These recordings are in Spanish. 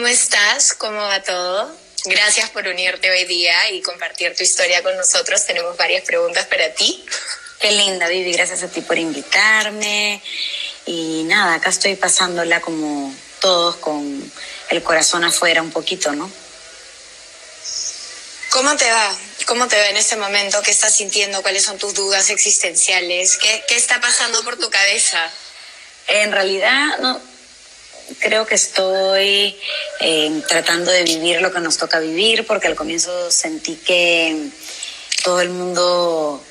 ¿cómo estás? ¿Cómo va todo? Gracias por unirte hoy día y compartir tu historia con nosotros. Tenemos varias preguntas para ti. Qué linda, Vivi. Gracias a ti por invitarme. Y nada, acá estoy pasándola como todos con el corazón afuera un poquito, ¿no? ¿Cómo te va? ¿Cómo te va en este momento? ¿Qué estás sintiendo? ¿Cuáles son tus dudas existenciales? ¿Qué, qué está pasando por tu cabeza? En realidad, no, creo que estoy eh, tratando de vivir lo que nos toca vivir, porque al comienzo sentí que todo el mundo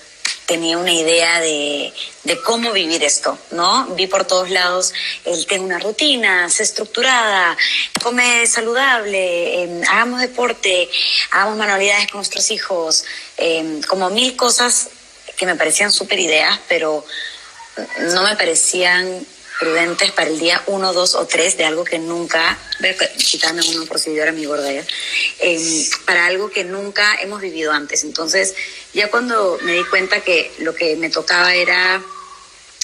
tenía una idea de, de, cómo vivir esto, ¿no? Vi por todos lados el tengo una rutina, sé estructurada, come saludable, eh, hagamos deporte, hagamos manualidades con nuestros hijos, eh, como mil cosas que me parecían súper ideas, pero no me parecían prudentes para el día 1, 2 o 3 de algo que nunca, voy a quitarme uno por si mi gorda eh, para algo que nunca hemos vivido antes. Entonces, ya cuando me di cuenta que lo que me tocaba era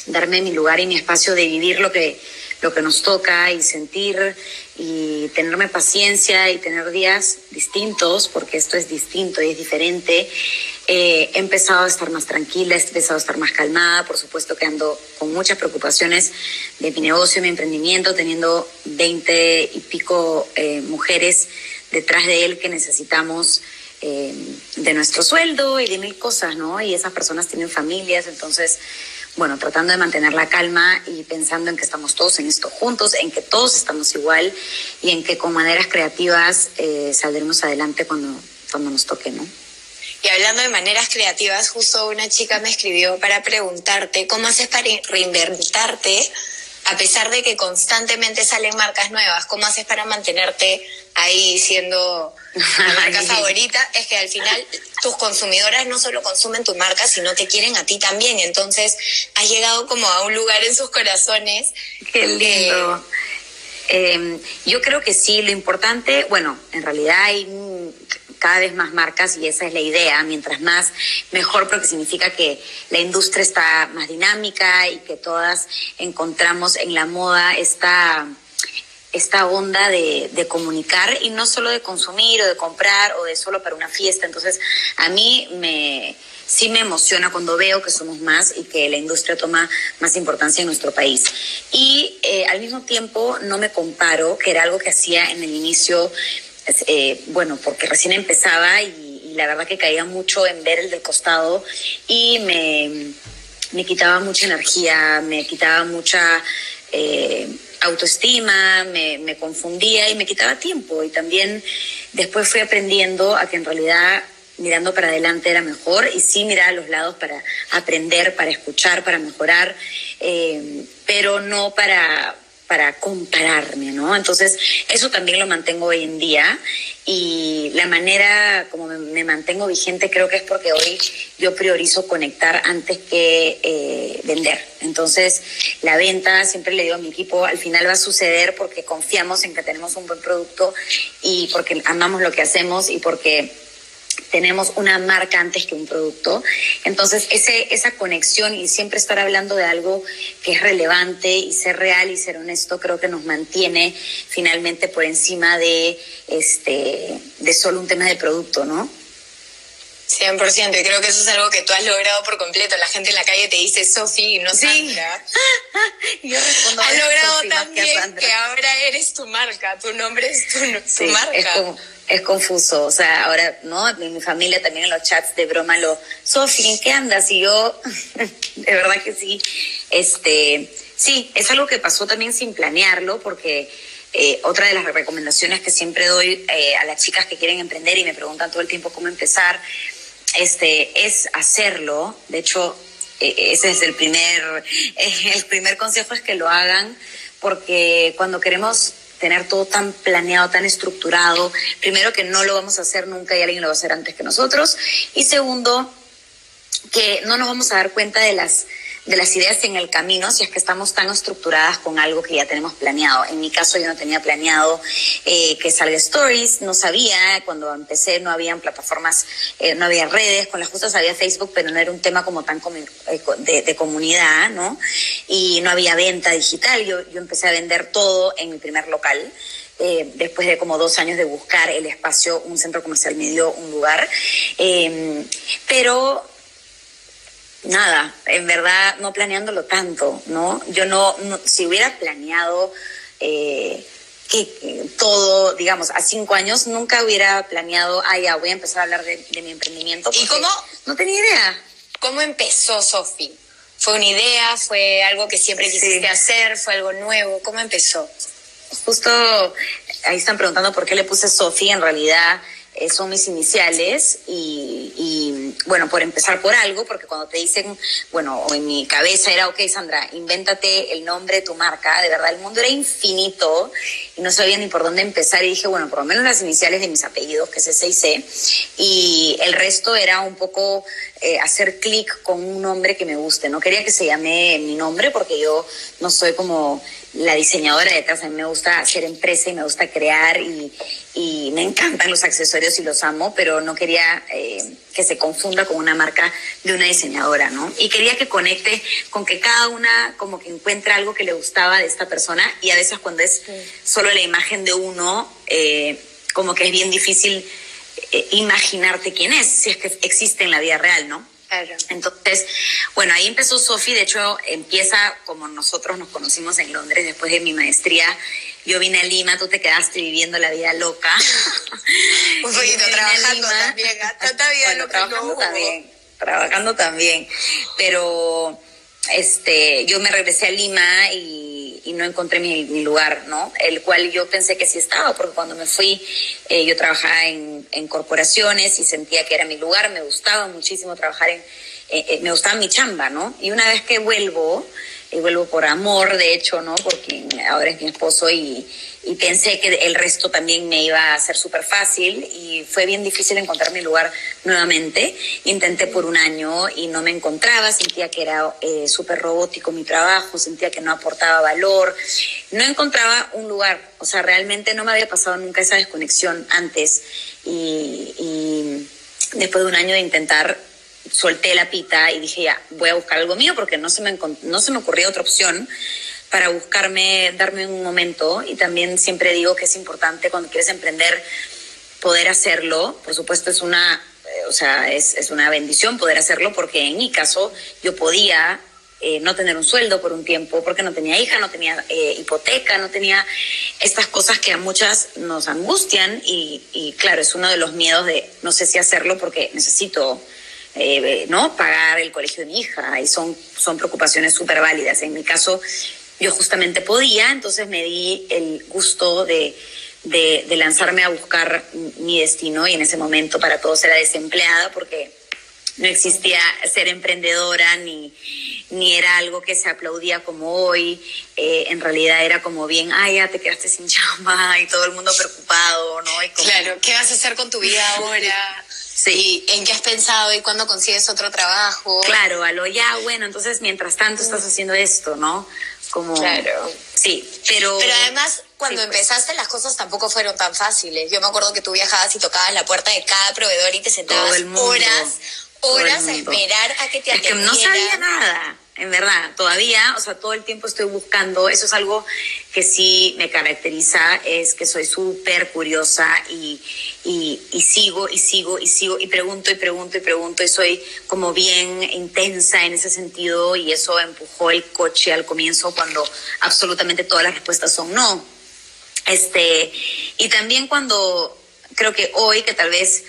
darme mi lugar y mi espacio de vivir lo que, lo que nos toca y sentir y tenerme paciencia y tener días distintos, porque esto es distinto y es diferente, eh, he empezado a estar más tranquila, he empezado a estar más calmada, por supuesto que ando con muchas preocupaciones de mi negocio, mi emprendimiento, teniendo veinte y pico eh, mujeres detrás de él que necesitamos eh, de nuestro sueldo y de mil cosas, ¿no? Y esas personas tienen familias, entonces, bueno, tratando de mantener la calma y pensando en que estamos todos en esto juntos, en que todos estamos igual y en que con maneras creativas saldremos adelante cuando, cuando nos toque, ¿no? Y hablando de maneras creativas, justo una chica me escribió para preguntarte cómo haces para reinventarte a pesar de que constantemente salen marcas nuevas. ¿Cómo haces para mantenerte ahí siendo la marca favorita? Es que al final tus consumidoras no solo consumen tu marca, sino te quieren a ti también. Entonces has llegado como a un lugar en sus corazones. Qué lindo. Eh, yo creo que sí, lo importante, bueno, en realidad hay cada vez más marcas y esa es la idea, mientras más mejor porque significa que la industria está más dinámica y que todas encontramos en la moda esta, esta onda de, comunicar y no solo de consumir o de comprar o de solo para una fiesta. Entonces, a mí me sí me emociona cuando veo que somos más y que la industria toma más importancia en nuestro país. Y eh, al mismo tiempo no me comparo, que era algo que hacía en el inicio eh, bueno, porque recién empezaba y, la verdad que caía mucho en ver el del costado y me, me quitaba mucha energía, me quitaba mucha eh, autoestima, me, me confundía y me quitaba tiempo. Y también después fui aprendiendo a que en realidad mirando para adelante era mejor y sí mirar a los lados para aprender, para escuchar, para mejorar, eh, pero no para, para compararme, ¿no? Entonces, eso también lo mantengo hoy en día y la manera como me, mantengo vigente creo que es porque hoy yo priorizo conectar antes que eh, vender. Entonces, la venta, siempre le digo a mi equipo, al final va a suceder porque confiamos en que tenemos un buen producto y porque amamos lo que hacemos y porque tenemos una marca antes que un producto. Entonces, ese, esa conexión y siempre estar hablando de algo que es relevante y ser real y ser honesto, creo que nos mantiene finalmente por encima de, este, de solo un tema de producto, ¿no? 100%, y creo que eso es algo que tú has logrado por completo. La gente en la calle te dice Sofi, no sí. Yo respondo Has logrado también que, ahora eres tu marca, tu nombre es tu, tu marca es confuso. O sea, ahora, ¿no? En mi familia también en los chats de broma lo, Sofi, ¿en qué andas? Y yo, de verdad que sí. Este, sí, es algo que pasó también sin planearlo, porque eh, otra de las recomendaciones que siempre doy eh, a las chicas que quieren emprender y me preguntan todo el tiempo cómo empezar, este, es hacerlo. De hecho, e, ese es el primer, el primer consejo es que lo hagan, porque cuando queremos tener todo tan planeado, tan estructurado. Primero que no lo vamos a hacer nunca y alguien lo va a hacer antes que nosotros. Y segundo, que no nos vamos a dar cuenta de las de las ideas en el camino si es que estamos tan estructuradas con algo que ya tenemos planeado. En mi caso yo no tenía planeado eh, que salga stories, no sabía, cuando empecé no habían plataformas, eh, no había redes, con las justas había Facebook, pero no era un tema como tan eh, de, comunidad, ¿no? Y no había venta digital, yo, yo empecé a vender todo en mi primer local eh, después de como dos años de buscar el espacio, un centro comercial me dio un lugar. Eh, pero nada, en verdad no planeándolo tanto, ¿no? Yo no, si hubiera planeado eh, que todo, digamos, a cinco años, nunca hubiera planeado, ah, ya, voy a empezar a hablar de, mi emprendimiento. ¿Y cómo? No tenía idea. ¿Cómo empezó Sofi? ¿Fue una idea? ¿Fue algo que siempre quisiste hacer? ¿Fue algo nuevo? ¿Cómo empezó? Justo ahí están preguntando por qué le puse Sofi. En realidad, eh, son mis iniciales y, bueno, por empezar por algo, porque cuando te dicen, bueno, en mi cabeza era, ok, Sandra, invéntate el nombre de tu marca, de verdad el mundo era infinito y no sabía ni por dónde empezar y dije, bueno, por lo menos las iniciales de mis apellidos, que es y C, y el resto era un poco eh, hacer clic con un nombre que me guste, no quería que se llame mi nombre porque yo no soy como la diseñadora detrás. A mí me gusta hacer empresa y me gusta crear y, y me encantan los accesorios y los amo, pero no quería eh, que se confunda con una marca de una diseñadora, ¿no? Y quería que conecte con que cada una como que encuentra algo que le gustaba de esta persona y a veces cuando es solo la imagen de uno, eh, como que es bien difícil eh, imaginarte quién es, si es que existe en la vida real, ¿no? Entonces, bueno, ahí empezó Sofi, de hecho empieza como nosotros nos conocimos en Londres después de mi maestría. Yo vine a Lima, tú te quedaste viviendo la vida loca. Un poquito trabajando también, bueno, trabajando también, trabajando también. Pero este, yo me regresé a Lima y, no encontré mi, lugar, ¿no? El cual yo pensé que sí estaba, porque cuando me fui, eh, yo trabajaba en, corporaciones y sentía que era mi lugar, me gustaba muchísimo trabajar en, eh, eh, me gustaba mi chamba, ¿no? Y una vez que vuelvo, y vuelvo por amor, de hecho, ¿no? Porque ahora es mi esposo y, pensé que el resto también me iba a ser súper fácil y fue bien difícil encontrar mi lugar nuevamente. Intenté por un año y no me encontraba, sentía que era eh, súper robótico mi trabajo, sentía que no aportaba valor, no encontraba un lugar, o sea, realmente no me había pasado nunca esa desconexión antes y después de un año de intentar solté la pita y dije ya, voy a buscar algo mío porque no se me, no se me ocurría otra opción para buscarme, darme un momento y también siempre digo que es importante cuando quieres emprender poder hacerlo. Por supuesto es una, eh, o sea, es, es una bendición poder hacerlo porque en mi caso yo podía eh, no tener un sueldo por un tiempo, porque no tenía hija, no tenía eh, hipoteca, no tenía estas cosas que a muchas nos angustian y, y, claro, es uno de los miedos de no sé si hacerlo porque necesito no pagar el colegio de mi hija y son, son preocupaciones súper válidas. En mi caso, yo justamente podía, entonces me di el gusto de, de, lanzarme a buscar mi destino y en ese momento para todos era desempleada porque no existía ser emprendedora ni, ni era algo que se aplaudía como hoy. Eh, en realidad era como bien, ay, ya te quedaste sin chamba y todo el mundo preocupado, ¿no? Claro, ¿qué vas a hacer con tu vida ahora? Sí. ¿En qué has pensado y cuándo consigues otro trabajo? Claro, a lo ya, bueno, entonces mientras tanto estás mm. haciendo esto, ¿no? Como, claro. Sí, pero... Pero además, cuando pues. empezaste las cosas tampoco fueron tan fáciles. Yo me acuerdo que tú viajabas y tocabas la puerta de cada proveedor y te sentabas horas, horas a esperar a que te atendieran. Es que no sabía nada en verdad, todavía, o sea, todo el tiempo estoy buscando, eso es algo que sí me caracteriza, es que soy súper curiosa y, y, sigo y sigo y sigo y pregunto y pregunto y pregunto y soy como bien intensa en ese sentido y eso empujó el coche al comienzo cuando absolutamente todas las respuestas son no. Este, y también cuando creo que hoy que tal vez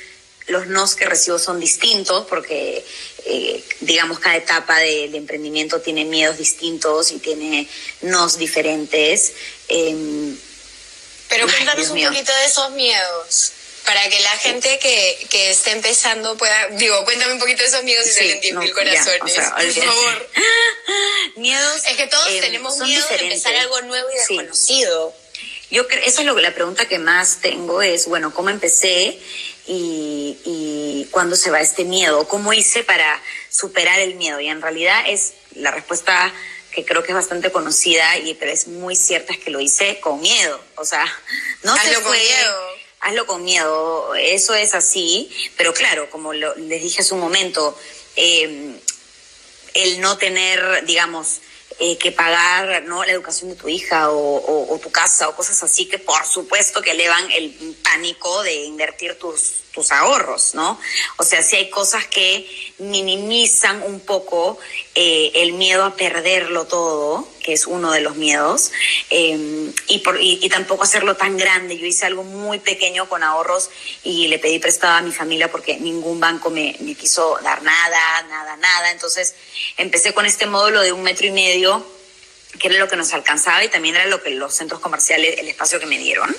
los nos que recibo son distintos porque, eh, digamos, cada etapa del emprendimiento tiene miedos distintos y tiene nos diferentes. Em, Pero cuéntanos un poquito de esos miedos para que la gente que, que esté empezando pueda, digo, cuéntame un poquito de esos miedos y se le mil corazones, por favor. miedos. Es que todos em, tenemos miedo de empezar algo nuevo y desconocido. Yo creo, esa es lo, la pregunta que más tengo es, bueno, ¿cómo empecé? Y, y cuándo se va este miedo, cómo hice para superar el miedo. Y en realidad es la respuesta que creo que es bastante conocida, y, pero es muy cierta, es que lo hice con miedo. O sea, no hazlo con miedo. Hazlo con miedo, eso es así, pero claro, como les dije hace un momento, eh, el no tener, digamos, eh, que pagar ¿no? la educación de tu hija o, tu casa o cosas así que por supuesto que elevan el pánico de invertir tus, tus ahorros, ¿no? O sea, si hay cosas que minimizan un poco eh, el miedo a perderlo todo, que es uno de los miedos, em, y, por, y, tampoco hacerlo tan grande. Yo hice algo muy pequeño con ahorros y le pedí prestado a mi familia porque ningún banco me, me quiso dar nada, nada, nada. Entonces empecé con este módulo de un metro y medio que era lo que nos alcanzaba y también era lo que los centros comerciales, el espacio que me dieron,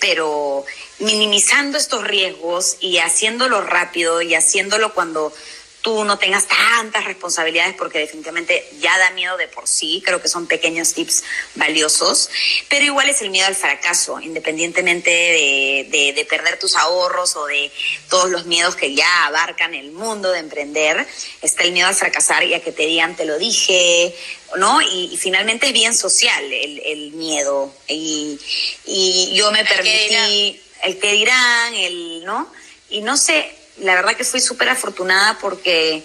pero minimizando estos riesgos y haciéndolo rápido y haciéndolo cuando tú no tengas tantas responsabilidades porque definitivamente ya da miedo de por sí, creo que son pequeños tips valiosos, pero igual es el miedo al fracaso, independientemente de, de, perder tus ahorros o de todos los miedos que ya abarcan el mundo de emprender, está el miedo al fracasar y a que te digan te lo dije, ¿no? Y, finalmente es bien social el, el miedo y, y yo me permití el que dirán, el, ¿no? Y no sé, la verdad que fui súper afortunada porque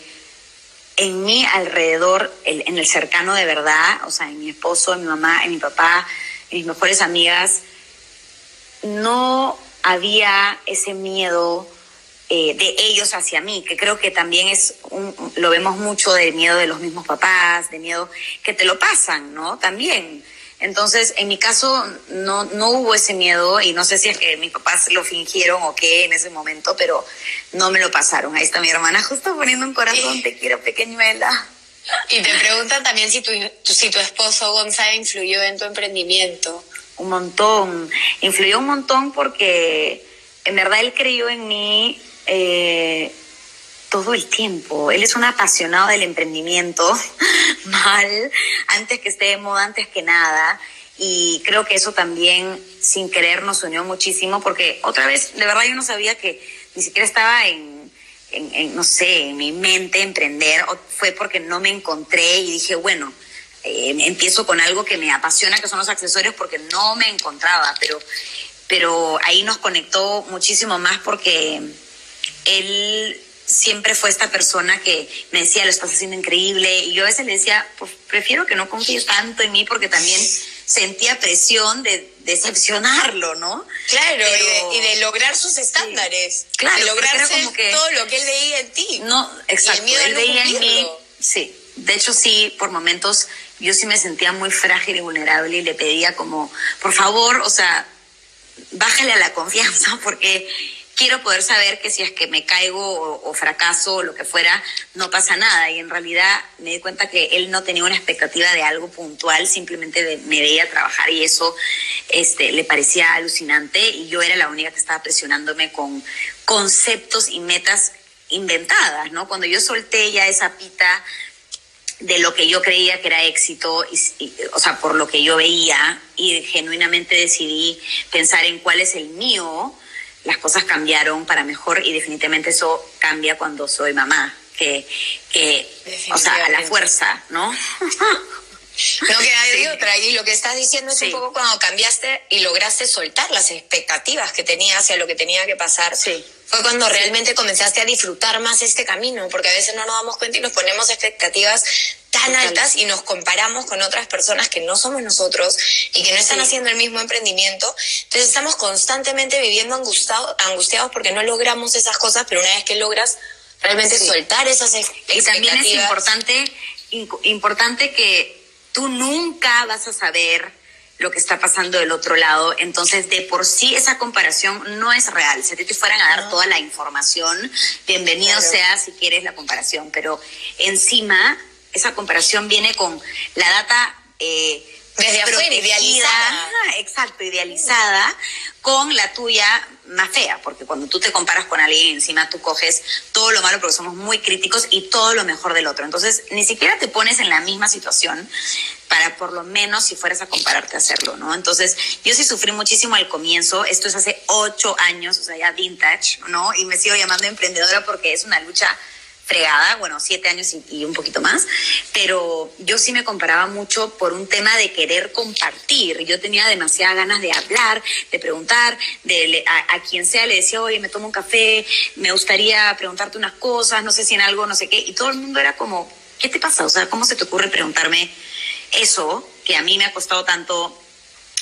en mi alrededor, en el cercano de verdad, o sea, en mi esposo, en mi mamá, en mi papá, en mis mejores amigas, no había ese miedo eh, de ellos hacia mí, que creo que también es, lo vemos mucho de miedo de los mismos papás, de miedo que te lo pasan, ¿no? También. Entonces, en mi caso no, no hubo ese miedo y no sé si es que mis papás lo fingieron o qué en ese momento, pero no me lo pasaron. Ahí está mi hermana justo poniendo un corazón, te quiero pequeñuela. Y te preguntan también si tu, si tu esposo Gonzalo influyó en tu emprendimiento. Un montón, influyó un montón porque en verdad él creyó en mí. Eh, todo el tiempo. Él es un apasionado del emprendimiento, mal, antes que esté de moda, antes que nada. Y creo que eso también, sin querer, nos unió muchísimo, porque otra vez, de verdad, yo no sabía que ni siquiera estaba en, en, no sé, en mi mente emprender, fue porque no me encontré y dije, bueno, eh, empiezo con algo que me apasiona, que son los accesorios, porque no me encontraba, pero, pero ahí nos conectó muchísimo más porque él siempre fue esta persona que me decía, lo estás haciendo increíble. Y yo a veces le decía, pues prefiero que no confíes tanto en mí porque también sentía presión de decepcionarlo, ¿no? Claro, y, de, lograr sus estándares. claro, de lograr que, todo lo que él veía en ti. No, exacto. él veía en mí. Sí. De hecho, sí, por momentos yo sí me sentía muy frágil y vulnerable y le pedía como, por favor, o sea, bájale a la confianza porque quiero poder saber que si es que me caigo o, fracaso o lo que fuera, no pasa nada. Y en realidad me di cuenta que él no tenía una expectativa de algo puntual, simplemente me veía trabajar y eso este, le parecía alucinante y yo era la única que estaba presionándome con conceptos y metas inventadas, ¿no? Cuando yo solté ya esa pita de lo que yo creía que era éxito, o sea, por lo que yo veía, y genuinamente decidí pensar en cuál es el mío, las cosas cambiaron para mejor y definitivamente eso cambia cuando soy mamá, que, que o sea, a la fuerza, ¿no? No queda de otra. Y lo que estás diciendo es un poco cuando cambiaste y lograste soltar las expectativas que tenías hacia lo que tenía que pasar. Sí. Fue cuando realmente comenzaste a disfrutar más este camino, porque a veces no nos damos cuenta y nos ponemos expectativas tan altas y nos comparamos con otras personas que no somos nosotros y que no están haciendo el mismo emprendimiento. Entonces estamos constantemente viviendo angustiados, angustiados porque no logramos esas cosas, pero una vez que logras realmente soltar esas expectativas. Y también es importante, importante que tú nunca vas a saber lo que está pasando del otro lado. Entonces, de por sí esa comparación no es real. Si a ti te fueran a dar toda la información, bienvenido sea si quieres la comparación. Pero encima esa comparación viene con la data eh, desde afuera, idealizada. Exacto, idealizada, con la tuya más fea, porque cuando tú te comparas con alguien, encima tú coges todo lo malo, porque somos muy críticos, y todo lo mejor del otro. Entonces, ni siquiera te pones en la misma situación para por lo menos, si fueras a compararte, hacerlo, ¿no? Entonces, yo sí sufrí muchísimo al comienzo, esto es hace ocho años, o sea, ya vintage, ¿no? Y me sigo llamando emprendedora porque es una lucha fregada, bueno, siete años y, un poquito más, pero yo sí me comparaba mucho por un tema de querer compartir. Yo tenía demasiadas ganas de hablar, de preguntar, de a, quien sea le decía, oye, me tomo un café, me gustaría preguntarte unas cosas, no sé si en algo, no sé qué, y todo el mundo era como, ¿qué te pasa? O sea, ¿cómo se te ocurre preguntarme eso que a mí me ha costado tanto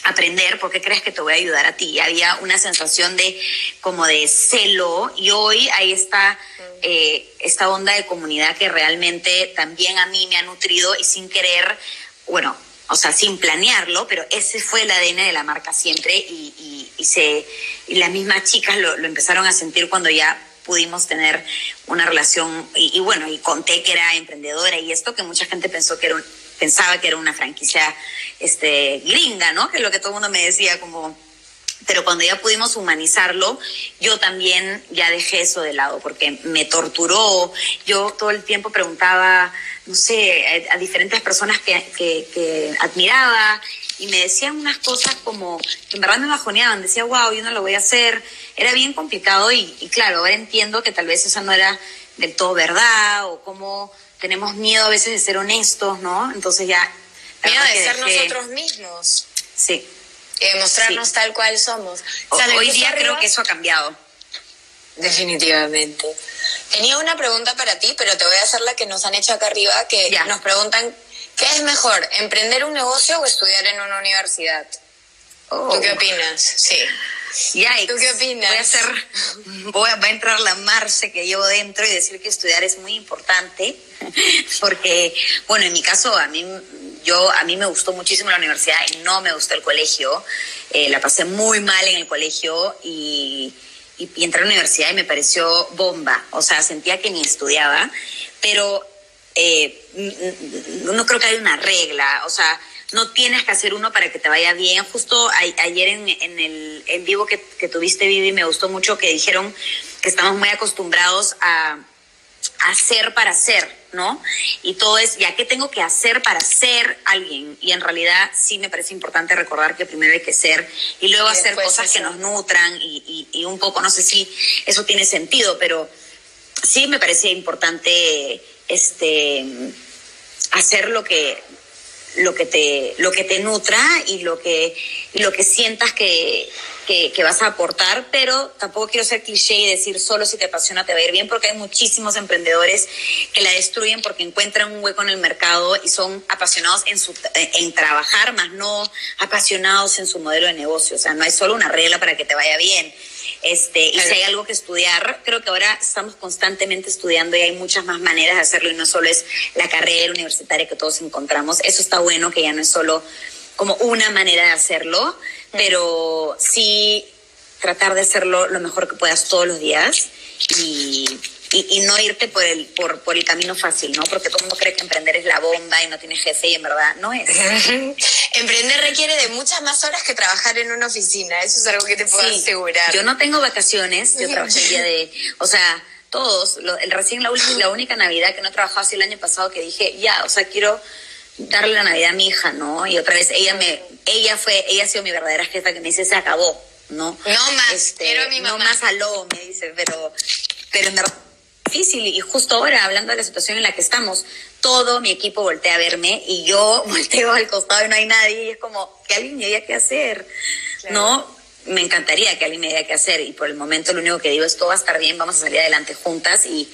aprender, porque crees que te voy a ayudar a ti? Había una sensación de como de celo y hoy hay esta, eh, esta onda de comunidad que realmente también a mí me ha nutrido y sin querer, bueno, o sea, sin planearlo, pero ese fue el ADN de la marca siempre y, y, se, y las mismas chicas lo, empezaron a sentir cuando ya pudimos tener una relación y, bueno, y conté que era emprendedora y esto que mucha gente pensó que era pensaba que era una franquicia este, gringa, ¿no? Que es lo que todo el mundo me decía como... Pero cuando ya pudimos humanizarlo, yo también ya dejé eso de lado porque me torturó. Yo todo el tiempo preguntaba, no sé, a, diferentes personas que, que, admiraba y me decían unas cosas como que en verdad me bajoneaban. Decía, wow, yo no lo voy a hacer. Era bien complicado y, y claro, ahora entiendo que tal vez esa no era del todo verdad o cómo tenemos miedo a veces de ser honestos, ¿no? Entonces ya... Miedo de ser nosotros mismos. Sí. Y demostrarnos tal cual somos. hoy día creo que eso ha cambiado. Definitivamente. Tenía una pregunta para ti, pero te voy a hacer la que nos han hecho acá arriba, que nos preguntan, ¿qué es mejor, emprender un negocio o estudiar en una universidad? ¿Tú qué oh. opinas? Sí. ¿Tú qué opinas? Voy a hacer, voy a, va a entrar la Marce que llevo dentro y decir que estudiar es muy importante, porque, bueno, en mi caso, a mí, yo, a mí me gustó muchísimo la universidad y no me gustó el colegio. Eh, la pasé muy mal en el colegio y, y, entré a la universidad y me pareció bomba. O sea, sentía que ni estudiaba, pero eh, no creo que haya una regla. O sea, no tienes que hacer uno para que te vaya bien. Justo ayer en, el en vivo que, que tuviste, Vivi, me gustó mucho que dijeron que estamos muy acostumbrados a hacer para ser, ¿no? Y todo es, ¿ya qué tengo que hacer para ser alguien? Y en realidad sí me parece importante recordar que primero hay que ser y luego hacer cosas que nos nutran y, y, un poco, no sé si eso tiene sentido, pero sí me parece importante este hacer lo que lo que te, lo que te nutra y lo que, lo que sientas que, que, vas a aportar, pero tampoco quiero ser cliché y decir solo si te apasiona te va a ir bien, porque hay muchísimos emprendedores que la destruyen porque encuentran un hueco en el mercado y son apasionados en, su, en trabajar, más no apasionados en su modelo de negocio. O sea, no hay solo una regla para que te vaya bien. Este, y si hay algo que estudiar, creo que ahora estamos constantemente estudiando y hay muchas más maneras de hacerlo y no solo es la carrera universitaria que todos encontramos. Eso está bueno, que ya no es solo como una manera de hacerlo, pero sí tratar de hacerlo lo mejor que puedas todos los días y y, no irte por el, por, por el camino fácil, ¿no? Porque todo el mundo cree que emprender es la bomba y no tiene jefe y en verdad no es. emprender requiere de muchas más horas que trabajar en una oficina, eso es algo que te puedo asegurar. Yo no tengo vacaciones, yo trabajé el día de, o sea, todos, el, recién la, la única Navidad que no he trabajado así el año pasado que dije, ya, o sea, quiero darle la Navidad a mi hija, ¿no? Y otra vez ella me, ella fue, ella ha sido mi verdadera jefa que me dice, se acabó, ¿no? No más, este, mi mamá. No más aló, me dice, pero, pero en verdad difícil y justo ahora, hablando de la situación en la que estamos, todo mi equipo voltea a verme y yo volteo al costado y no hay nadie y es como que alguien me diga qué hacer, ¿no? Me encantaría que alguien me diga qué hacer y por el momento lo único que digo es todo va a estar bien, vamos a salir adelante juntas y,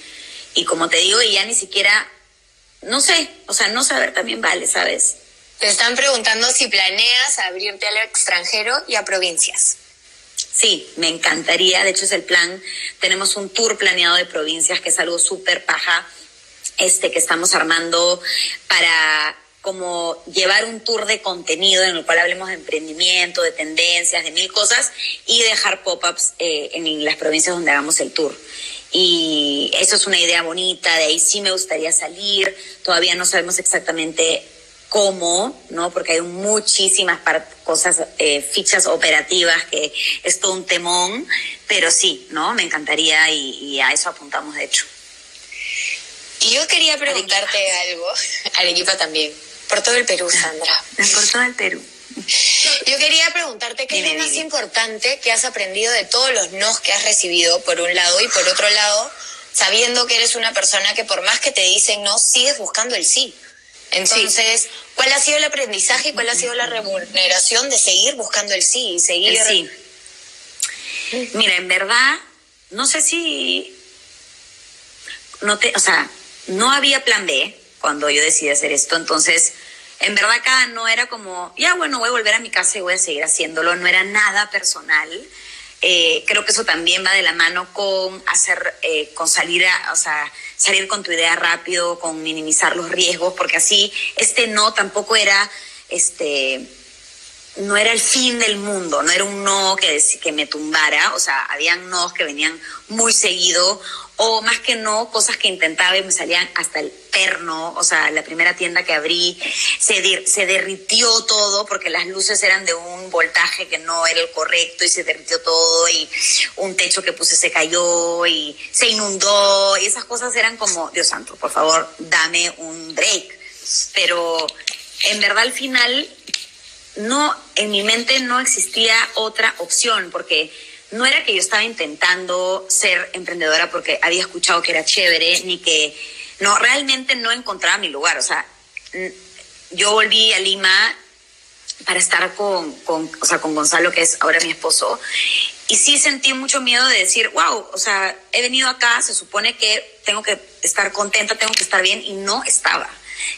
y como te digo, y ya ni siquiera, no sé, o sea, no saber también vale, ¿sabes? Te están preguntando si planeas abrirte al extranjero y a provincias. Sí, me encantaría. De hecho, es el plan. Tenemos un tour planeado de provincias que es algo súper paja, este que estamos armando para como llevar un tour de contenido en el cual hablemos de emprendimiento, de tendencias, de mil cosas y dejar pop-ups eh, en las provincias donde hagamos el tour. Y eso es una idea bonita, de ahí sí me gustaría salir, todavía no sabemos exactamente cómo, ¿no? Porque hay muchísimas cosas, eh, fichas operativas que es todo un temón, pero sí, ¿no? Me encantaría y, a eso apuntamos, de hecho. Y yo quería preguntarte algo, Arequipa también, por todo el Perú, Sandra. por todo el Perú. Yo quería preguntarte qué es lo más importante que has aprendido de todos los nos que has recibido, por un lado, y por otro lado, sabiendo que eres una persona que por más que te dicen no, sigues buscando el sí. Entonces, ¿cuál ha sido el aprendizaje y cuál ha sido la remuneración de seguir buscando el sí y seguir? sí. Mira, en verdad, no sé si. No te, o sea, no había plan B cuando yo decidí hacer esto, entonces en verdad acá no era como, ya bueno, voy a volver a mi casa y voy a seguir haciéndolo, no era nada personal. Eh, creo que eso también va de la mano con hacer, eh, con salir a, o sea, salir con tu idea rápido, con minimizar los riesgos, porque así este no tampoco era, este, no era el fin del mundo, no era un no que, que me tumbara, o sea, habían no que venían muy seguido o más que no, cosas que intentaba y me salían hasta el perno, o sea, la primera tienda que abrí se, se derritió todo porque las luces eran de un voltaje que no era el correcto y se derritió todo y un techo que puse se cayó y se inundó y esas cosas eran como, Dios santo, por favor, dame un break. Pero en verdad al final no, en mi mente no existía otra opción porque no era que yo estaba intentando ser emprendedora porque había escuchado que era chévere, ni que no, realmente no encontraba mi lugar. O sea, yo volví a Lima para estar con, con, o sea, con Gonzalo, que es ahora mi esposo, y sí sentí mucho miedo de decir, wow, o sea, he venido acá, se supone que tengo que estar contenta, tengo que estar bien, y no estaba.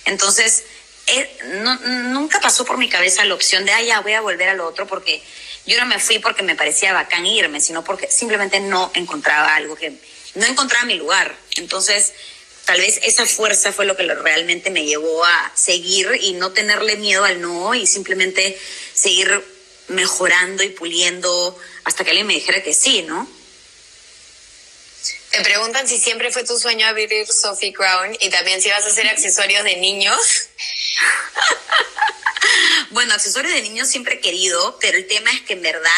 Entonces, eh, nunca pasó por mi cabeza la opción de, ah, ya voy a volver a lo otro, porque yo no me fui porque me parecía bacán irme, sino porque simplemente no encontraba algo que, no encontraba mi lugar. Entonces, tal vez esa fuerza fue lo que realmente me llevó a seguir y no tenerle miedo al no y simplemente seguir mejorando y puliendo hasta que alguien me dijera que sí, ¿no? Te preguntan si siempre fue tu sueño abrir Sophie Crown y también si vas a hacer accesorios de niños. bueno, accesorios de niños siempre he querido, pero el tema es que en verdad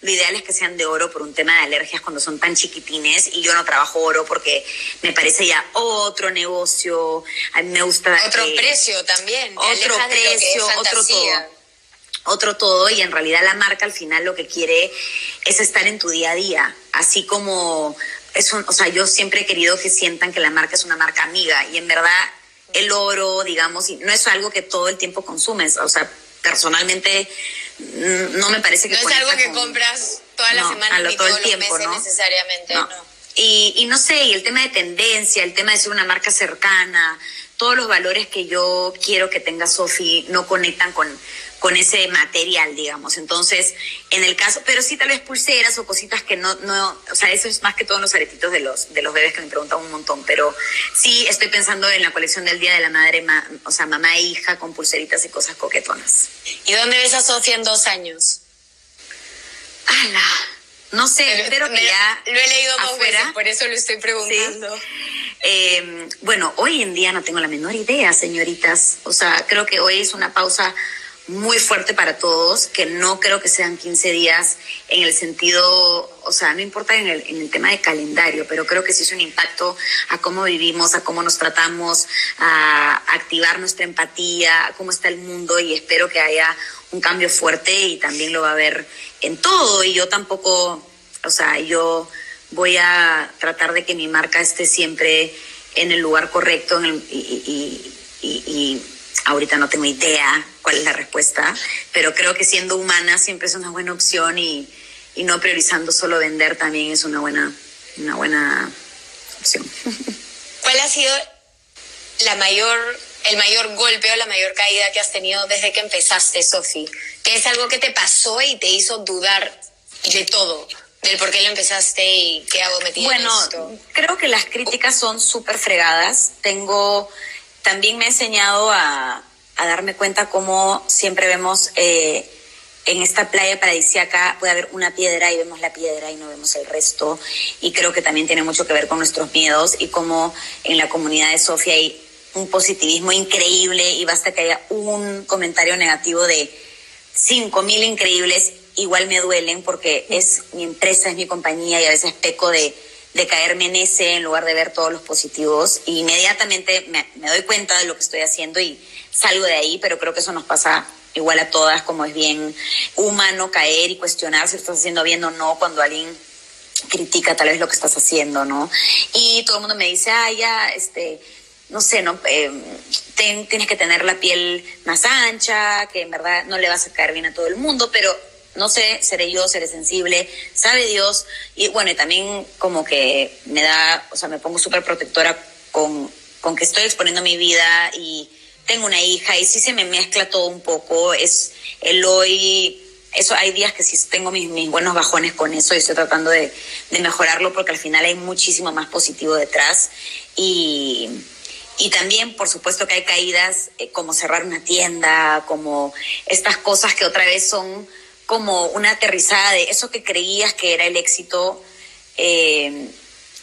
lo ideal es que sean de oro por un tema de alergias cuando son tan chiquitines y yo no trabajo oro porque me parece ya otro negocio, a mí me gusta... Otro precio también. Otro precio, otro todo. Otro todo y en realidad la marca al final lo que quiere es estar en tu día a día, así como es un, o sea, yo siempre he querido que sientan que la marca es una marca amiga y en verdad el oro, digamos, no es algo que todo el tiempo consumes. O sea, personalmente mm, no me parece que... No es algo que compras toda la semana ni todo el tiempo, ¿no? necesariamente, no. Y, y no sé, y el tema de tendencia, el tema de ser una marca cercana, todos los valores que yo quiero que tenga Sofi no conectan con, con ese material, digamos. Entonces, en el caso, pero sí tal vez pulseras o cositas que no, no, o sea, eso es más que todos los aretitos de los, de los bebés que me preguntan un montón, pero sí estoy pensando en la colección del Día de la Madre, o sea, mamá e hija con pulseritas y cosas coquetonas. ¿Y dónde ves a Sofía en dos años? ¡Hala! No sé, espero que ya. Lo he leído dos veces, por eso lo estoy preguntando. Eh, bueno, hoy en día no tengo la menor idea, señoritas. O sea, creo que hoy es una pausa muy fuerte para todos, que no creo que sean 15 días en el sentido, o sea, no importa en el, en el tema de calendario, pero creo que sí es un impacto a cómo vivimos, a cómo nos tratamos, a activar nuestra empatía, a cómo está el mundo y espero que haya un cambio fuerte y también lo va a haber en todo y yo tampoco, o sea, yo voy a tratar de que mi marca esté siempre en el lugar correcto en el, y, y, y Ahorita no tengo idea cuál es la respuesta, pero creo que siendo humana siempre es una buena opción y, y no priorizando solo vender también es una buena, una buena opción. ¿Cuál ha sido la mayor, el mayor golpe o la mayor caída que has tenido desde que empezaste, Sofi? ¿Qué es algo que te pasó y te hizo dudar de todo? del por qué lo empezaste y qué hago metida bueno, en creo que las críticas son súper fregadas. Tengo también me ha enseñado a, darme cuenta cómo siempre vemos eh, en esta playa paradisíaca puede haber una piedra y vemos la piedra y no vemos el resto. Y creo que también tiene mucho que ver con nuestros miedos y cómo en la comunidad de Sofía hay un positivismo increíble y basta que haya un comentario negativo de cinco mil increíbles, igual me duelen porque es mi empresa, es mi compañía y a veces peco de de caerme en ese en lugar de ver todos los positivos. Y inmediatamente me, doy cuenta de lo que estoy haciendo y salgo de ahí, pero creo que eso nos pasa igual a todas, como es bien humano caer y cuestionar si estás haciendo bien o no cuando alguien critica tal vez lo que estás haciendo, ¿no? Y todo el mundo me dice, ah, ya, este, no sé, no, eh, tienes que tener la piel más ancha, que en verdad no le vas a caer bien a todo el mundo, pero no sé, seré yo, seré sensible, sabe Dios. Y bueno, también como que me da, o sea, me pongo súper protectora con, con que estoy exponiendo mi vida y tengo una hija y sí se me mezcla todo un poco. Es el hoy, eso hay días que sí tengo mis, mis buenos bajones con eso y estoy tratando de, de, mejorarlo porque al final hay muchísimo más positivo detrás. Y, y también, por supuesto, que hay caídas eh, como cerrar una tienda, como estas cosas que otra vez son como una aterrizada de eso que creías que era el éxito. Eh,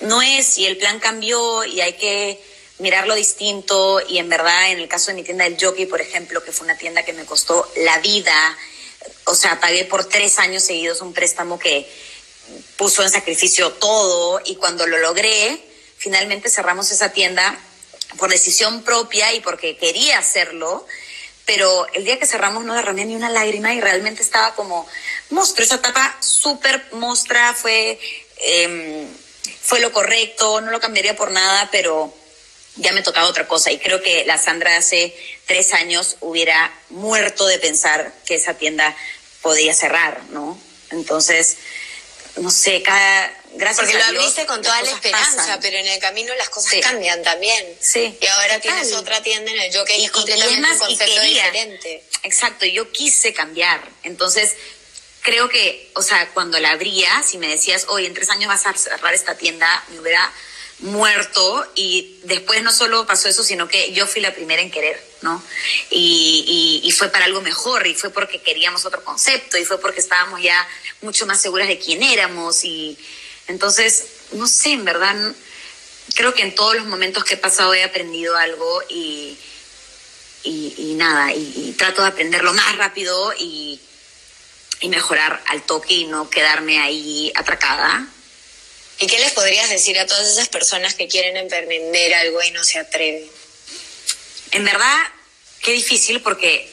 no es y el plan cambió y hay que mirarlo distinto y en verdad en el caso de mi tienda del jockey, por ejemplo, que fue una tienda que me costó la vida, o sea, pagué por tres años seguidos un préstamo que puso en sacrificio todo y cuando lo logré, finalmente cerramos esa tienda por decisión propia y porque quería hacerlo, pero el día que cerramos no derramé ni una lágrima y realmente estaba como monstruo, esa etapa súper mostra, fue... Eh, fue lo correcto, no lo cambiaría por nada, pero ya me tocaba otra cosa. Y creo que la Sandra hace tres años hubiera muerto de pensar que esa tienda podía cerrar, ¿no? Entonces, no sé, cada... Gracias Porque lo abriste con toda la esperanza, pero en el camino las cosas cambian también. Sí. Y ahora tienes otra tienda en el yo que es completamente un concepto diferente. Exacto, yo quise cambiar. Entonces, creo que, o sea, cuando la abría, si me decías, hoy en tres años vas a cerrar esta tienda, me hubiera muerto y después no solo pasó eso, sino que yo fui la primera en querer, ¿no? Y, y, fue para algo mejor y fue porque queríamos otro concepto y fue porque estábamos ya mucho más seguras de quién éramos y entonces, no sé, en verdad, creo que en todos los momentos que he pasado he aprendido algo y, y, nada, y trato de aprenderlo más rápido y y mejorar al toque y no quedarme ahí atracada. ¿Y qué les podrías decir a todas esas personas que quieren emprender algo y no se atreven? En verdad, qué difícil porque,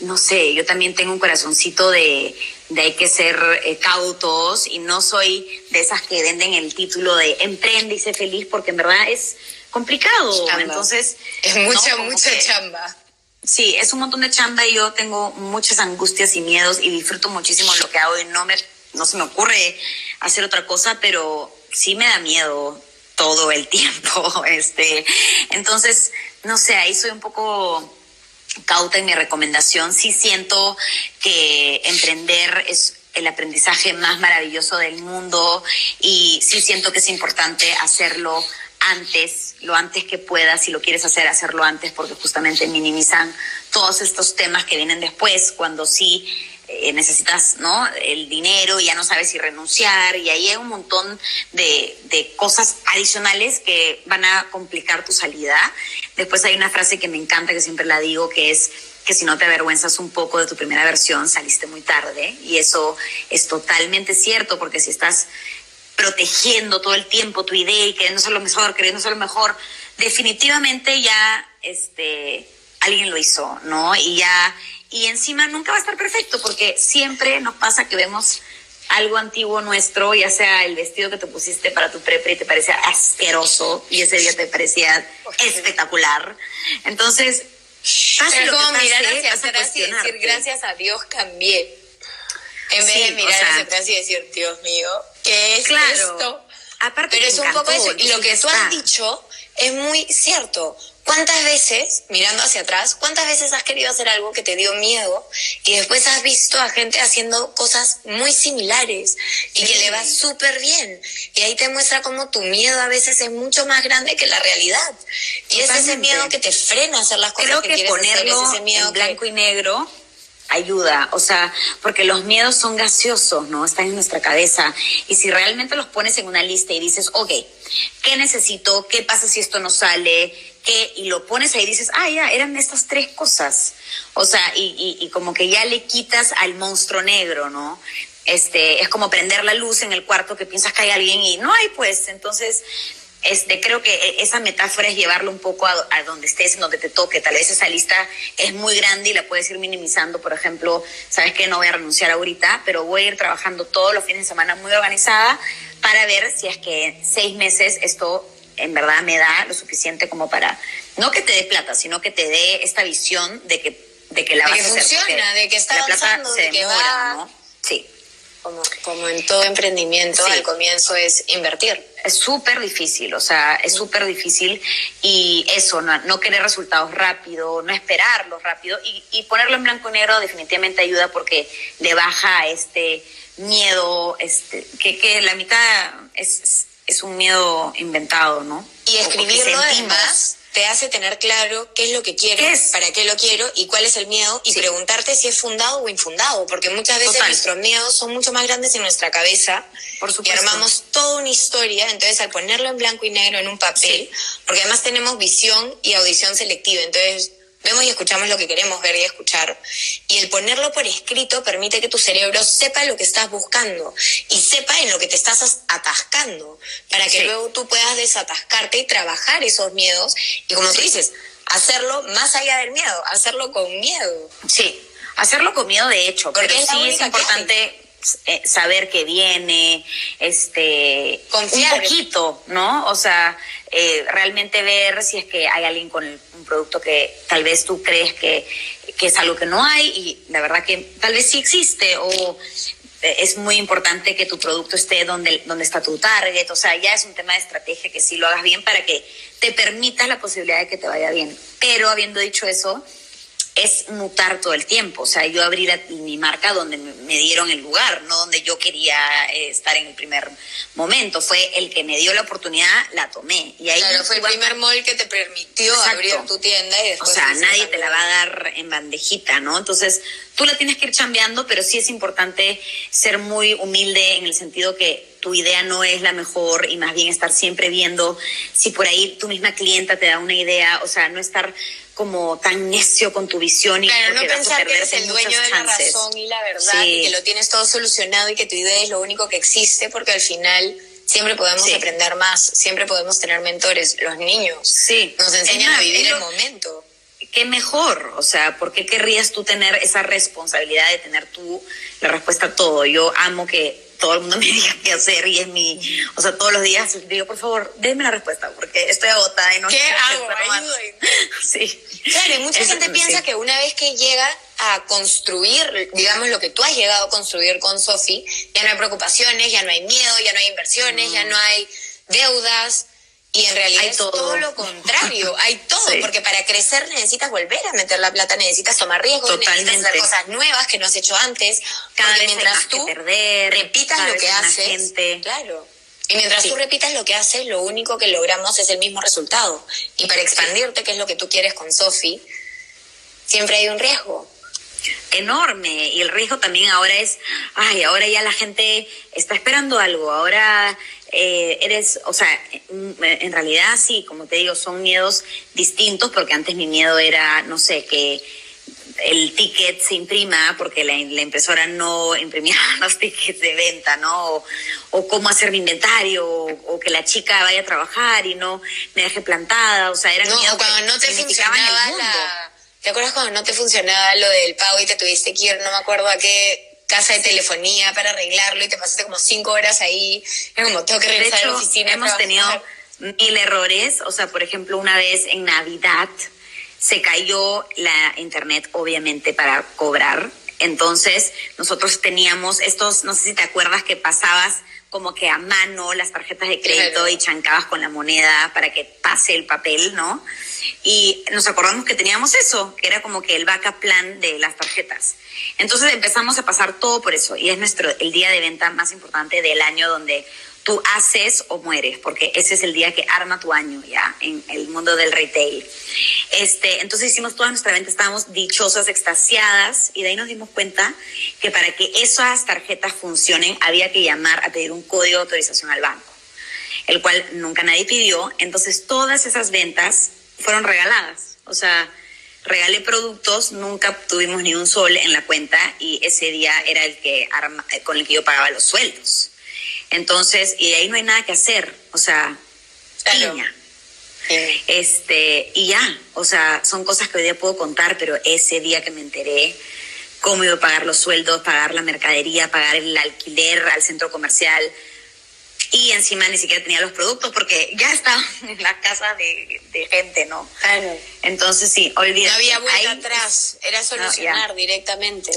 no sé, yo también tengo un corazoncito de, de hay que ser eh, cautos y no soy de esas que venden el título de emprende y sé feliz porque en verdad es complicado. Entonces, es mucha, mucha chamba. Sí, es un montón de chamba y yo tengo muchas angustias y miedos y disfruto muchísimo lo que hago y no me no se me ocurre hacer otra cosa, pero sí me da miedo todo el tiempo, este. Entonces, no sé, ahí soy un poco cauta en mi recomendación. Sí siento que emprender es el aprendizaje más maravilloso del mundo y sí siento que es importante hacerlo antes, lo antes que puedas, si lo quieres hacer, hacerlo antes, porque justamente minimizan todos estos temas que vienen después, cuando sí eh, necesitas ¿no? el dinero ya no sabes si renunciar, y ahí hay un montón de, de cosas adicionales que van a complicar tu salida. Después hay una frase que me encanta, que siempre la digo, que es que si no te avergüenzas un poco de tu primera versión, saliste muy tarde. Y eso es totalmente cierto, porque si estás protegiendo todo el tiempo tu idea y queriendo ser lo mejor, queriendo ser lo mejor, definitivamente ya este, alguien lo hizo, ¿no? Y ya, y encima nunca va a estar perfecto porque siempre nos pasa que vemos algo antiguo nuestro, ya sea el vestido que te pusiste para tu prepre y te parecía asqueroso y ese día te parecía espectacular. Entonces, es como mirar hacia atrás y decir gracias a Dios cambié. En vez de mirar hacia atrás y decir, Dios mío, ¿qué es esto? Aparte Pero es un poco eso. Y lo que tú has dicho es muy cierto. ¿Cuántas veces, mirando hacia atrás, cuántas veces has querido hacer algo que te dio miedo y después has visto a gente haciendo cosas muy similares y que le va súper bien? Y ahí te muestra cómo tu miedo a veces es mucho más grande que la realidad. Y es ese miedo que te frena a hacer las cosas Creo que, que quieres ponerlo hacer, es ese miedo en blanco y negro ayuda, o sea, porque los miedos son gaseosos, ¿no? Están en nuestra cabeza. Y si realmente los pones en una lista y dices, ok, ¿qué necesito? ¿Qué pasa si esto no sale? ¿Qué? Y lo pones ahí y dices, ah, ya, eran estas tres cosas. O sea, y, y, como que ya le quitas al monstruo negro, ¿no? Este, es como prender la luz en el cuarto que piensas que hay alguien y no hay, pues. Entonces, este, creo que e, esa metáfora es llevarlo un poco a, a, donde estés, en donde te toque. Tal vez esa lista es muy grande y la puedes ir minimizando. Por ejemplo, sabes que no voy a renunciar ahorita, pero voy a ir trabajando todos los fines de semana muy organizada para ver si es que en seis meses esto en verdad me da lo suficiente como para, no que te dé plata, sino que te dé esta visión de que, de que la de vas que a hacer. funciona, de que está la plata avanzando, se de que demora, va... ¿no? Sí. Como, como en todo emprendimiento, al comienzo es invertir. Es súper difícil, o sea, es súper difícil y eso, no, no, querer resultados rápido, no esperarlos rápido y, y, ponerlo en blanco y negro definitivamente ayuda porque le baja este miedo, este, que, que la mitad es, es un miedo inventado, ¿no? Y escribirlo además te hace tener claro qué es lo que quiero, para qué lo quiero y cuál es el miedo y preguntarte si es fundado o infundado, porque muchas veces nuestros miedos son mucho más grandes en nuestra cabeza Por y armamos toda una historia, entonces al ponerlo en blanco y negro en un papel, porque además tenemos visión y audición selectiva, entonces Vemos y escuchamos lo que queremos ver y escuchar. Y el ponerlo por escrito permite que tu cerebro sepa lo que estás buscando y sepa en lo que te estás atascando, para que luego tú puedas desatascarte y trabajar esos miedos. Y como tú dices, hacerlo más allá del miedo, hacerlo con miedo. Sí, hacerlo con miedo de hecho, Porque pero sí es importante eh, saber que viene, este, un poquito, ¿no? O sea, eh, realmente ver si es que hay alguien con un producto que tal vez tú crees que, que es algo que no hay y la verdad que tal vez sí existe o eh, es muy importante que tu producto esté donde, donde está tu target, o sea, ya es un tema de estrategia que sí lo hagas bien para que te permitas la posibilidad de que te vaya bien. Pero habiendo dicho eso, es mutar todo el tiempo. O sea, yo abrí mi marca donde me dieron el lugar, no donde yo quería eh, estar en el primer momento. Fue el que me dio la oportunidad, la tomé. Y ahí claro, fue el primer mall que te permitió abrir tu tienda y después... O sea, nadie te la va a dar en bandejita, ¿no? Entonces, tú la tienes que ir chambeando, pero sí es importante ser muy humilde en el sentido que tu idea no es la mejor y más bien estar siempre viendo si por ahí tu misma clienta te da una idea, o sea, no estar como tan necio con tu visión y claro, no pensar que eres el dueño de la razón y la verdad y que lo tienes todo solucionado y que tu idea es lo único que existe porque al final siempre podemos aprender más, siempre podemos tener mentores, los niños sí. nos enseñan a vivir el momento. Qué mejor, o sea, ¿por qué querrías tú tener esa responsabilidad de tener tú la respuesta a todo? Yo amo que todo el mundo me diga qué hacer y es mi, o sea, todos los días digo, por favor, déme la respuesta porque estoy agotada y no ¿Qué hago? Sí. Claro, y mucha gente piensa que una vez que llega a construir, digamos, lo que tú has llegado a construir con Sofi, ya no hay preocupaciones, ya no hay miedo, ya no hay inversiones, ya no hay deudas, y en realidad es todo. lo contrario, hay todo, porque para crecer necesitas volver a meter la plata, necesitas tomar riesgos, necesitas hacer cosas nuevas que no has hecho antes, Cada vez mientras tú perder, repitas lo que haces, claro. Y mientras tú repitas lo que haces, lo único que logramos es el mismo resultado. Y para expandirte, que es lo que tú quieres con Sofi, siempre hay un riesgo enorme y el riesgo también ahora es, ay, ahora ya la gente está esperando algo, ahora eh, eres, o sea, en realidad sí, como te digo, son miedos distintos porque antes mi miedo era, no sé, que el ticket se imprima porque la, impresora no imprimía los tickets de venta, ¿no? O, cómo hacer mi inventario, o, que la chica vaya a trabajar y no me deje plantada, o sea, era no, cuando no te funcionaba la... ¿Te acuerdas cuando no te funcionaba lo del pago y te tuviste que ir, no me acuerdo a qué casa de telefonía para arreglarlo y te pasaste como cinco horas ahí. Es como, tengo que regresar a la oficina. Hemos tenido mil errores. O sea, por ejemplo, una vez en Navidad se cayó la internet, obviamente, para cobrar. Entonces, nosotros teníamos estos, no sé si te acuerdas que pasabas como que a mano las tarjetas de crédito y chancabas con la moneda para que pase el papel, ¿no? Y nos acordamos que teníamos eso, que era como que el backup plan de las tarjetas. Entonces empezamos a pasar todo por eso y es nuestro el día de venta más importante del año donde tú haces o mueres, porque ese es el día que arma tu año ya en el mundo del retail. Este, entonces hicimos toda nuestra venta, estábamos dichosas, extasiadas, y de ahí nos dimos cuenta que para que esas tarjetas funcionen había que llamar a pedir un código de autorización al banco, el cual nunca nadie pidió. Entonces todas esas ventas fueron regaladas. O sea, regalé productos, nunca tuvimos ni un sol en la cuenta y ese día era el que con el que yo pagaba los sueldos. Entonces, y ahí no hay nada que hacer, o sea, piña. Este, y ya, o sea, son cosas que hoy día puedo contar, pero ese día que me enteré cómo iba a pagar los sueldos, pagar la mercadería, pagar el alquiler al centro comercial, y encima ni siquiera tenía los productos porque ya estaba en la casa de, gente, ¿no? Claro. Entonces sí, olvídate. No había vuelta atrás, era solucionar directamente.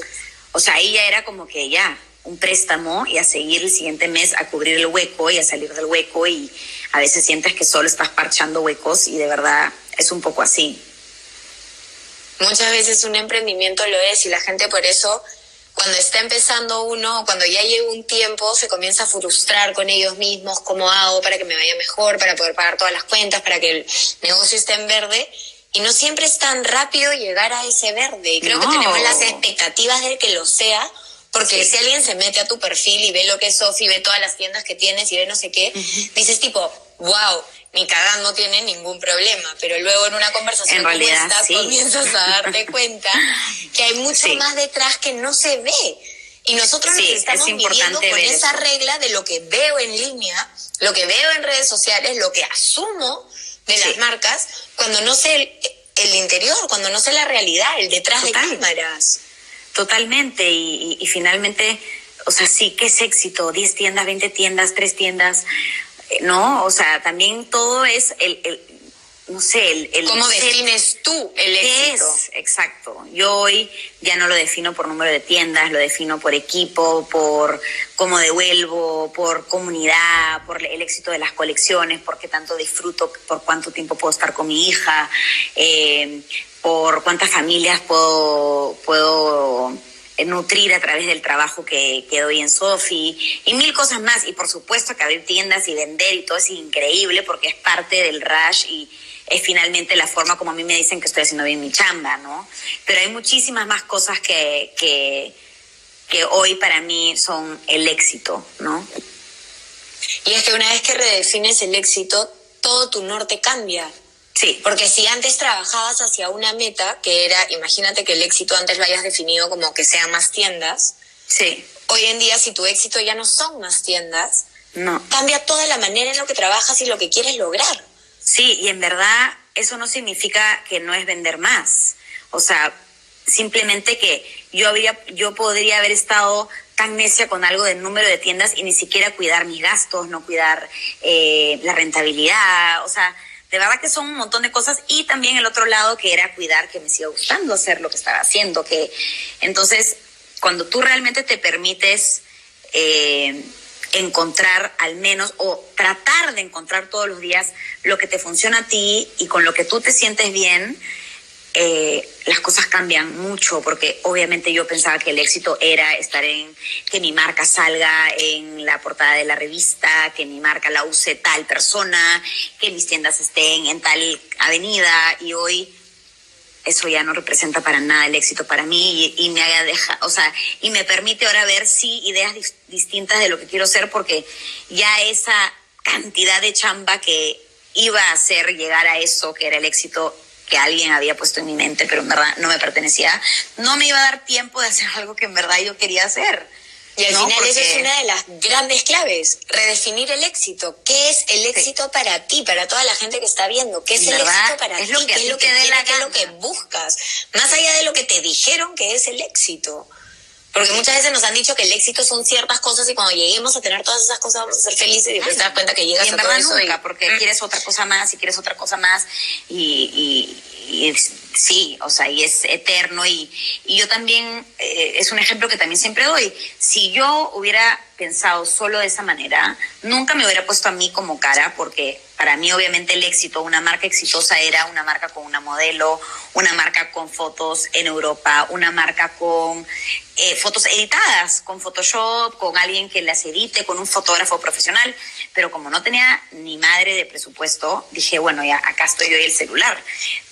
O sea, ahí ya era como que ya, un préstamo y a seguir el siguiente mes a cubrir el hueco y a salir del hueco y a veces sientes que solo estás parchando huecos y de verdad es un poco así. Muchas veces un emprendimiento lo es y la gente por eso cuando está empezando uno, cuando ya lleva un tiempo, se comienza a frustrar con ellos mismos, cómo hago para que me vaya mejor, para poder pagar todas las cuentas, para que el negocio esté en verde. Y no siempre es tan rápido llegar a ese verde. Y creo que tenemos las expectativas de que lo sea, porque si alguien se mete a tu perfil y ve lo que es Sofi, ve todas las tiendas que tienes y ve no sé qué, dices tipo, wow, ni cagando tiene ningún problema, pero luego en una conversación como esta comienzas a darte cuenta que hay mucho más detrás que no se ve. Y nosotros nos estamos viviendo con esa regla de lo que veo en línea, lo que veo en redes sociales, lo que asumo de las marcas, cuando no sé el, interior, cuando no sé la realidad, el detrás de cámaras. Totalmente, y, y, finalmente, o sea, sí, ¿qué es éxito? 10 tiendas, 20 tiendas, 3 tiendas, eh, ¿no? O sea, también todo es el, el no sé, el... el ¿Cómo defines tú el éxito? Es? Exacto. Yo hoy ya no lo defino por número de tiendas, lo defino por equipo, por cómo devuelvo, por comunidad, por el éxito de las colecciones, por qué tanto disfruto, por cuánto tiempo puedo estar con mi hija, eh, por cuántas familias puedo, puedo nutrir a través del trabajo que, que doy en Sofi y mil cosas más. Y por supuesto que abrir tiendas y vender y todo es increíble porque es parte del rush y es finalmente la forma como a mí me dicen que estoy haciendo bien mi chamba, ¿no? Pero hay muchísimas más cosas que, que, que hoy para mí son el éxito, ¿no? Y es que una vez que redefines el éxito, todo tu norte cambia. Sí. Porque si antes trabajabas hacia una meta, que era, imagínate que el éxito antes lo hayas definido como que sean más tiendas. Sí. Hoy en día, si tu éxito ya no son más tiendas, no. cambia toda la manera en lo que trabajas y lo que quieres lograr. Sí, y en verdad eso no significa que no es vender más. O sea, simplemente que yo habría, yo podría haber estado tan necia con algo del número de tiendas y ni siquiera cuidar mis gastos, no cuidar eh, la rentabilidad, o sea, de verdad que son un montón de cosas. Y también el otro lado que era cuidar que me siga gustando hacer lo que estaba haciendo, que entonces cuando tú realmente te permites eh, encontrar al menos o tratar de encontrar todos los días lo que te funciona a ti y con lo que tú te sientes bien, eh, las cosas cambian mucho porque obviamente yo pensaba que el éxito era estar en que mi marca salga en la portada de la revista, que mi marca la use tal persona, que mis tiendas estén en tal avenida y hoy eso ya no representa para nada el éxito para mí y, me dejar, o sea, y me permite ahora ver sí ideas distintas de lo que quiero ser porque ya esa cantidad de chamba que iba a hacer llegar a eso que era el éxito que alguien había puesto en mi mente, pero en verdad no me pertenecía, no me iba a dar tiempo de hacer algo que en verdad yo quería hacer. Y al final esa es una de las grandes claves, redefinir el éxito. ¿Qué es el éxito para ti, para toda la gente que está viendo? ¿Qué es el éxito para ti? Lo que ¿Qué es lo que, quieres, ¿Qué es lo que buscas? Más allá de lo que te dijeron que es el éxito. Porque muchas veces nos han dicho que el éxito son ciertas cosas y cuando lleguemos a tener todas esas cosas vamos a ser felices y después te das cuenta que llegas y en a verdad todo nunca, porque mm. quieres otra cosa más y quieres otra cosa más y, y, y sí, o sea, y es eterno y, y yo también, eh, es un ejemplo que también siempre doy, si yo hubiera pensado solo de esa manera, nunca me hubiera puesto a mí como cara, porque para mí obviamente el éxito, una marca exitosa era una marca con una modelo, una marca con fotos en Europa, una marca con eh, fotos editadas, con Photoshop, con alguien que las edite, con un fotógrafo profesional, pero como no tenía ni madre de presupuesto, dije, bueno, ya acá estoy yo y el celular.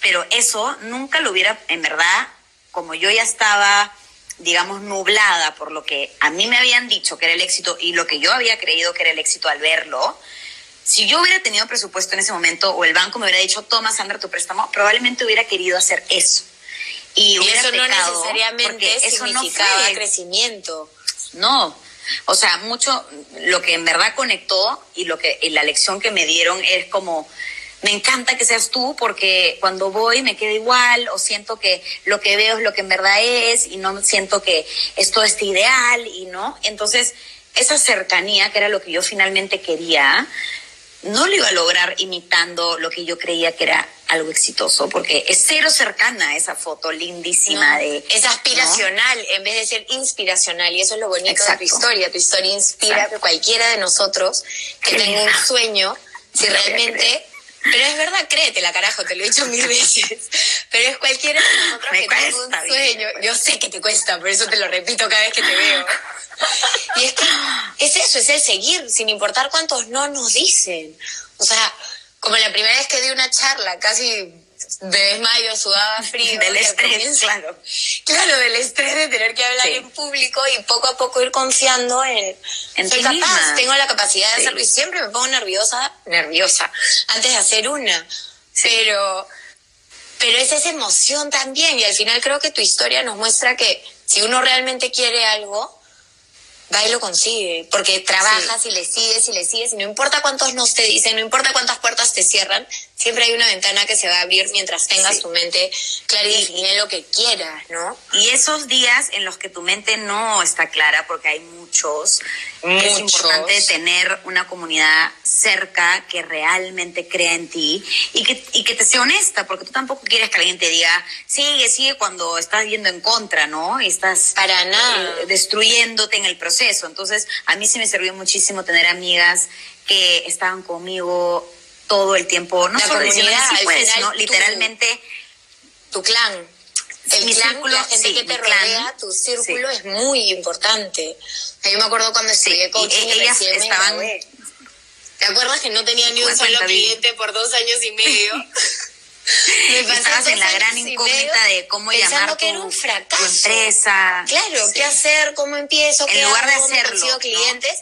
Pero eso nunca lo hubiera, en verdad, como yo ya estaba digamos, nublada por lo que a mí me habían dicho que era el éxito y lo que yo había creído que era el éxito al verlo, si yo hubiera tenido presupuesto en ese momento o el banco me hubiera dicho, toma, Sandra, tu préstamo, probablemente hubiera querido hacer eso. Y, hubiera eso no necesariamente eso no fue. crecimiento. No, o sea, mucho, lo que en verdad conectó y lo que y la lección que me dieron es como, me encanta que seas tú porque cuando voy me quedo igual o siento que lo que veo es lo que en verdad es y no siento que esto es ideal y no. Entonces, esa cercanía, que era lo que yo finalmente quería, no lo iba a lograr imitando lo que yo creía que era algo exitoso, porque es cero cercana a esa foto lindísima de... Es aspiracional en vez de ser inspiracional y eso es lo bonito de tu historia. Tu historia inspira a cualquiera de nosotros que tenga un sueño, si realmente... Pero es verdad, créetela, carajo, te lo he dicho mil veces. Pero es cualquiera de nosotros que tenga un sueño. Yo sé que te cuesta, por eso te lo repito cada vez que te veo. Y es que es eso, es el seguir, sin importar cuántos no nos dicen. O sea, como la primera vez que di una charla, casi de desmayo, sudaba frío. del estrés, claro. Claro, del estrés de tener que hablar en público y poco a poco ir confiando en... en soy capaz, tengo la capacidad de hacerlo y siempre me pongo nerviosa, nerviosa, antes de hacer una. Pero, pero es esa emoción también y al final creo que tu historia nos muestra que si uno realmente quiere algo, va y lo consigue, porque trabajas y le sigues y le sigues, y no importa cuántos nos te dicen, no importa cuántas puertas te cierran, siempre hay una ventana que se va a abrir mientras tengas tu mente clara y define lo que quieras, ¿no? Y esos días en los que tu mente no está clara, porque hay muchos, es importante tener una comunidad cerca que realmente crea en ti y que, y que te sea honesta, porque tú tampoco quieres que alguien te diga, sigue, sigue cuando estás yendo en contra, ¿no? Y estás para nada eh, destruyéndote en el proceso. Entonces, a mí sí me sirvió muchísimo tener amigas que estaban conmigo todo el tiempo, no solo diciendo sí puedes, sino literalmente tu clan. El mi clan, círculo, la gente que te rodea, tu círculo es muy importante. Yo me acuerdo cuando estudié coaching, ellas estaban ¿Te acuerdas que no tenía ni un solo cliente por dos años y medio? Me Estabas en la gran incógnita de cómo llamar que era un fracaso. empresa. Claro, ¿qué hacer? ¿Cómo empiezo? En lugar de hacerlo, clientes,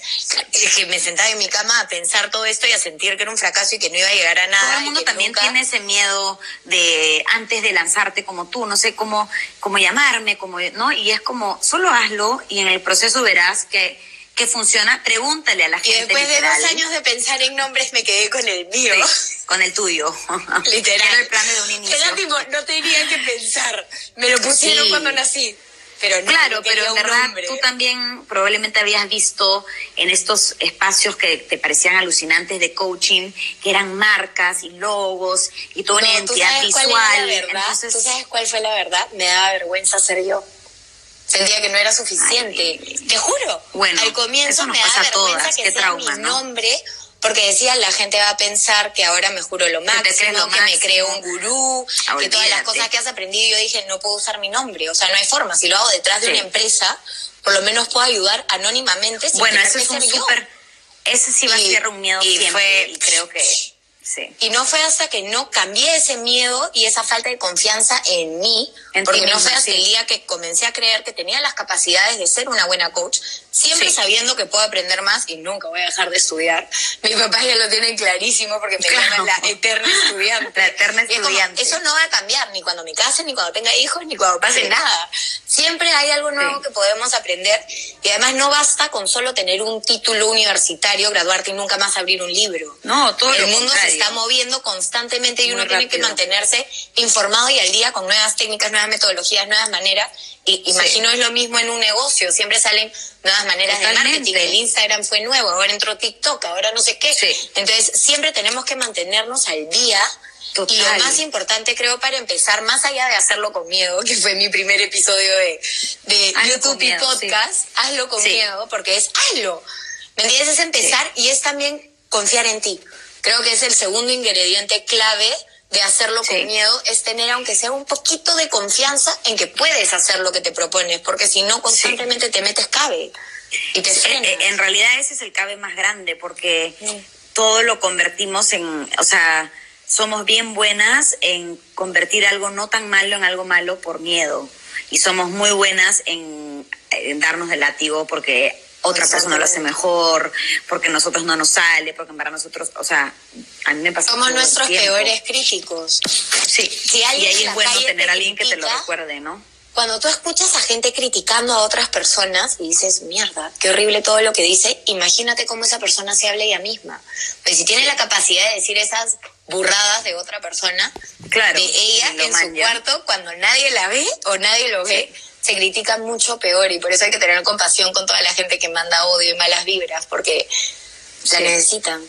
es que me sentaba en mi cama a pensar todo esto y a sentir que era un fracaso y que no iba a llegar a nada. Todo el mundo también tiene ese miedo de antes de lanzarte como tú, no sé cómo, cómo llamarme, cómo, ¿no? Y es como, solo hazlo y en el proceso verás que que funciona, pregúntale a la gente. Y después de dos años de pensar en nombres me quedé con el mío. con el tuyo. Literal. Era el plan de un inicio. Era tipo, no tenía que pensar. Me lo pusieron cuando nací. Pero no, claro, pero en verdad tú también probablemente habías visto en estos espacios que te parecían alucinantes de coaching, que eran marcas y logos y toda una identidad visual. Entonces, ¿Tú sabes cuál fue la verdad? Me daba vergüenza ser yo sentía que no era suficiente. Te juro. Bueno, al comienzo me daba vergüenza que sea mi nombre, porque decía la gente va a pensar que ahora me juro lo máximo, que, me creo un gurú, que todas las cosas que has aprendido, yo dije, no puedo usar mi nombre. O sea, no hay forma. Si lo hago detrás de una empresa, por lo menos puedo ayudar anónimamente. Sin bueno, eso es un súper... Ese sí va a ser un miedo y siempre, fue, y creo que y no fue hasta que no cambié ese miedo y esa falta de confianza en mí, porque no fue hasta el día que comencé a creer que tenía las capacidades de ser una buena coach, siempre sabiendo que puedo aprender más y nunca voy a dejar de estudiar. Mi papá ya lo tiene clarísimo porque me llama la eterna estudiante. La eterna estudiante. eso no va a cambiar ni cuando me case, ni cuando tenga hijos, ni cuando pase nada. Siempre hay algo nuevo que podemos aprender y además no basta con solo tener un título universitario, graduarte y nunca más abrir un libro. No, todo el mundo se está moviendo constantemente y uno tiene que mantenerse informado y al día con nuevas técnicas, nuevas metodologías, nuevas maneras. Y imagino es lo mismo en un negocio, siempre salen nuevas maneras de marketing. El Instagram fue nuevo, ahora entró TikTok, ahora no sé qué. Entonces, siempre tenemos que mantenernos al día. Y lo más importante, creo, para empezar, más allá de hacerlo con miedo, que fue mi primer episodio de, de YouTube y podcast, hazlo con miedo, porque es hazlo. ¿Me entiendes? Es empezar y es también confiar en ti. Creo que es el segundo ingrediente clave de hacerlo con miedo, es tener aunque sea un poquito de confianza en que puedes hacer lo que te propones, porque si no constantemente te metes cabe y te en, eh, en realidad ese es el cabe más grande, porque todo lo convertimos en, o sea, somos bien buenas en convertir algo no tan malo en algo malo por miedo. Y somos muy buenas en, en darnos el látigo porque otra persona lo hace mejor, porque nosotros no nos sale, porque para nosotros, o sea, a mí me pasa. Somos nuestros peores críticos. Sí, y ahí es bueno tener a alguien que te lo recuerde, ¿no? Cuando tú escuchas a gente criticando a otras personas y dices, mierda, qué horrible todo lo que dice, imagínate cómo esa persona se habla ella misma. Pues si tiene la capacidad de decir esas burradas de otra persona, claro, de ella en su cuarto, cuando nadie la ve o nadie lo ve se critica mucho peor y por eso hay que tener compasión con toda la gente que manda odio y malas vibras porque la necesitan.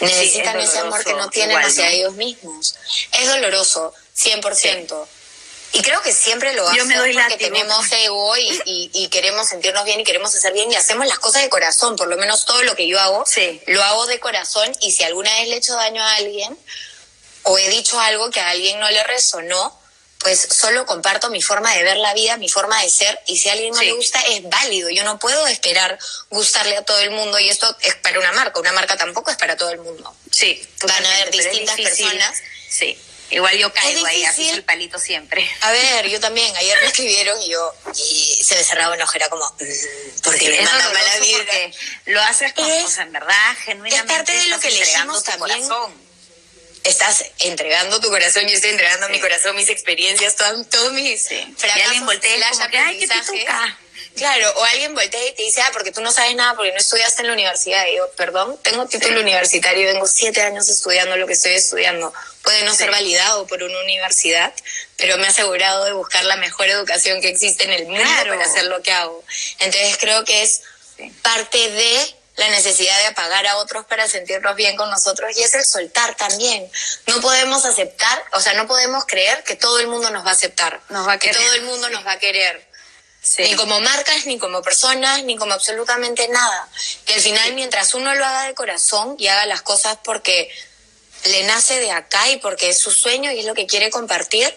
Necesitan ese amor que no tienen hacia ellos mismos. Es doloroso, 100%. Y creo que siempre lo hacemos porque tenemos ego y, queremos sentirnos bien y queremos hacer bien y hacemos las cosas de corazón. Por lo menos todo lo que yo hago, lo hago de corazón. Y si alguna vez le he hecho daño a alguien o he dicho algo que a alguien no le resonó, pues solo comparto mi forma de ver la vida, mi forma de ser. Y si a alguien no le gusta, es válido. Yo no puedo esperar gustarle a todo el mundo. Y esto es para una marca. Una marca tampoco es para todo el mundo. Sí. Van a haber distintas personas. Sí Igual yo caigo ahí, así el palito siempre. A ver, yo también. Ayer me escribieron y yo y se me cerraba una ojera como, mm, porque me manda mala vida. Lo haces con, cosas en verdad, genuinamente. Es parte de lo que elegimos también. Corazón. Estás entregando tu corazón, yo estoy entregando mi corazón, mis experiencias, todos, todos mis sí. fracasos. Voltea Claro, o alguien voltea y te dice, ah, porque tú no sabes nada porque no estudiaste en la universidad. Y yo, perdón, tengo título universitario, vengo siete años estudiando lo que estoy estudiando. Puede no ser validado por una universidad, pero me ha asegurado de buscar la mejor educación que existe en el mundo para hacer lo que hago. Entonces creo que es parte de la necesidad de apagar a otros para sentirnos bien con nosotros y es el soltar también. No podemos aceptar, o sea, no podemos creer que todo el mundo nos va a aceptar, nos va a que todo el mundo nos va a querer. Ni como marcas, ni como personas, ni como absolutamente nada. Y al final, mientras uno lo haga de corazón y haga las cosas porque le nace de acá y porque es su sueño y es lo que quiere compartir,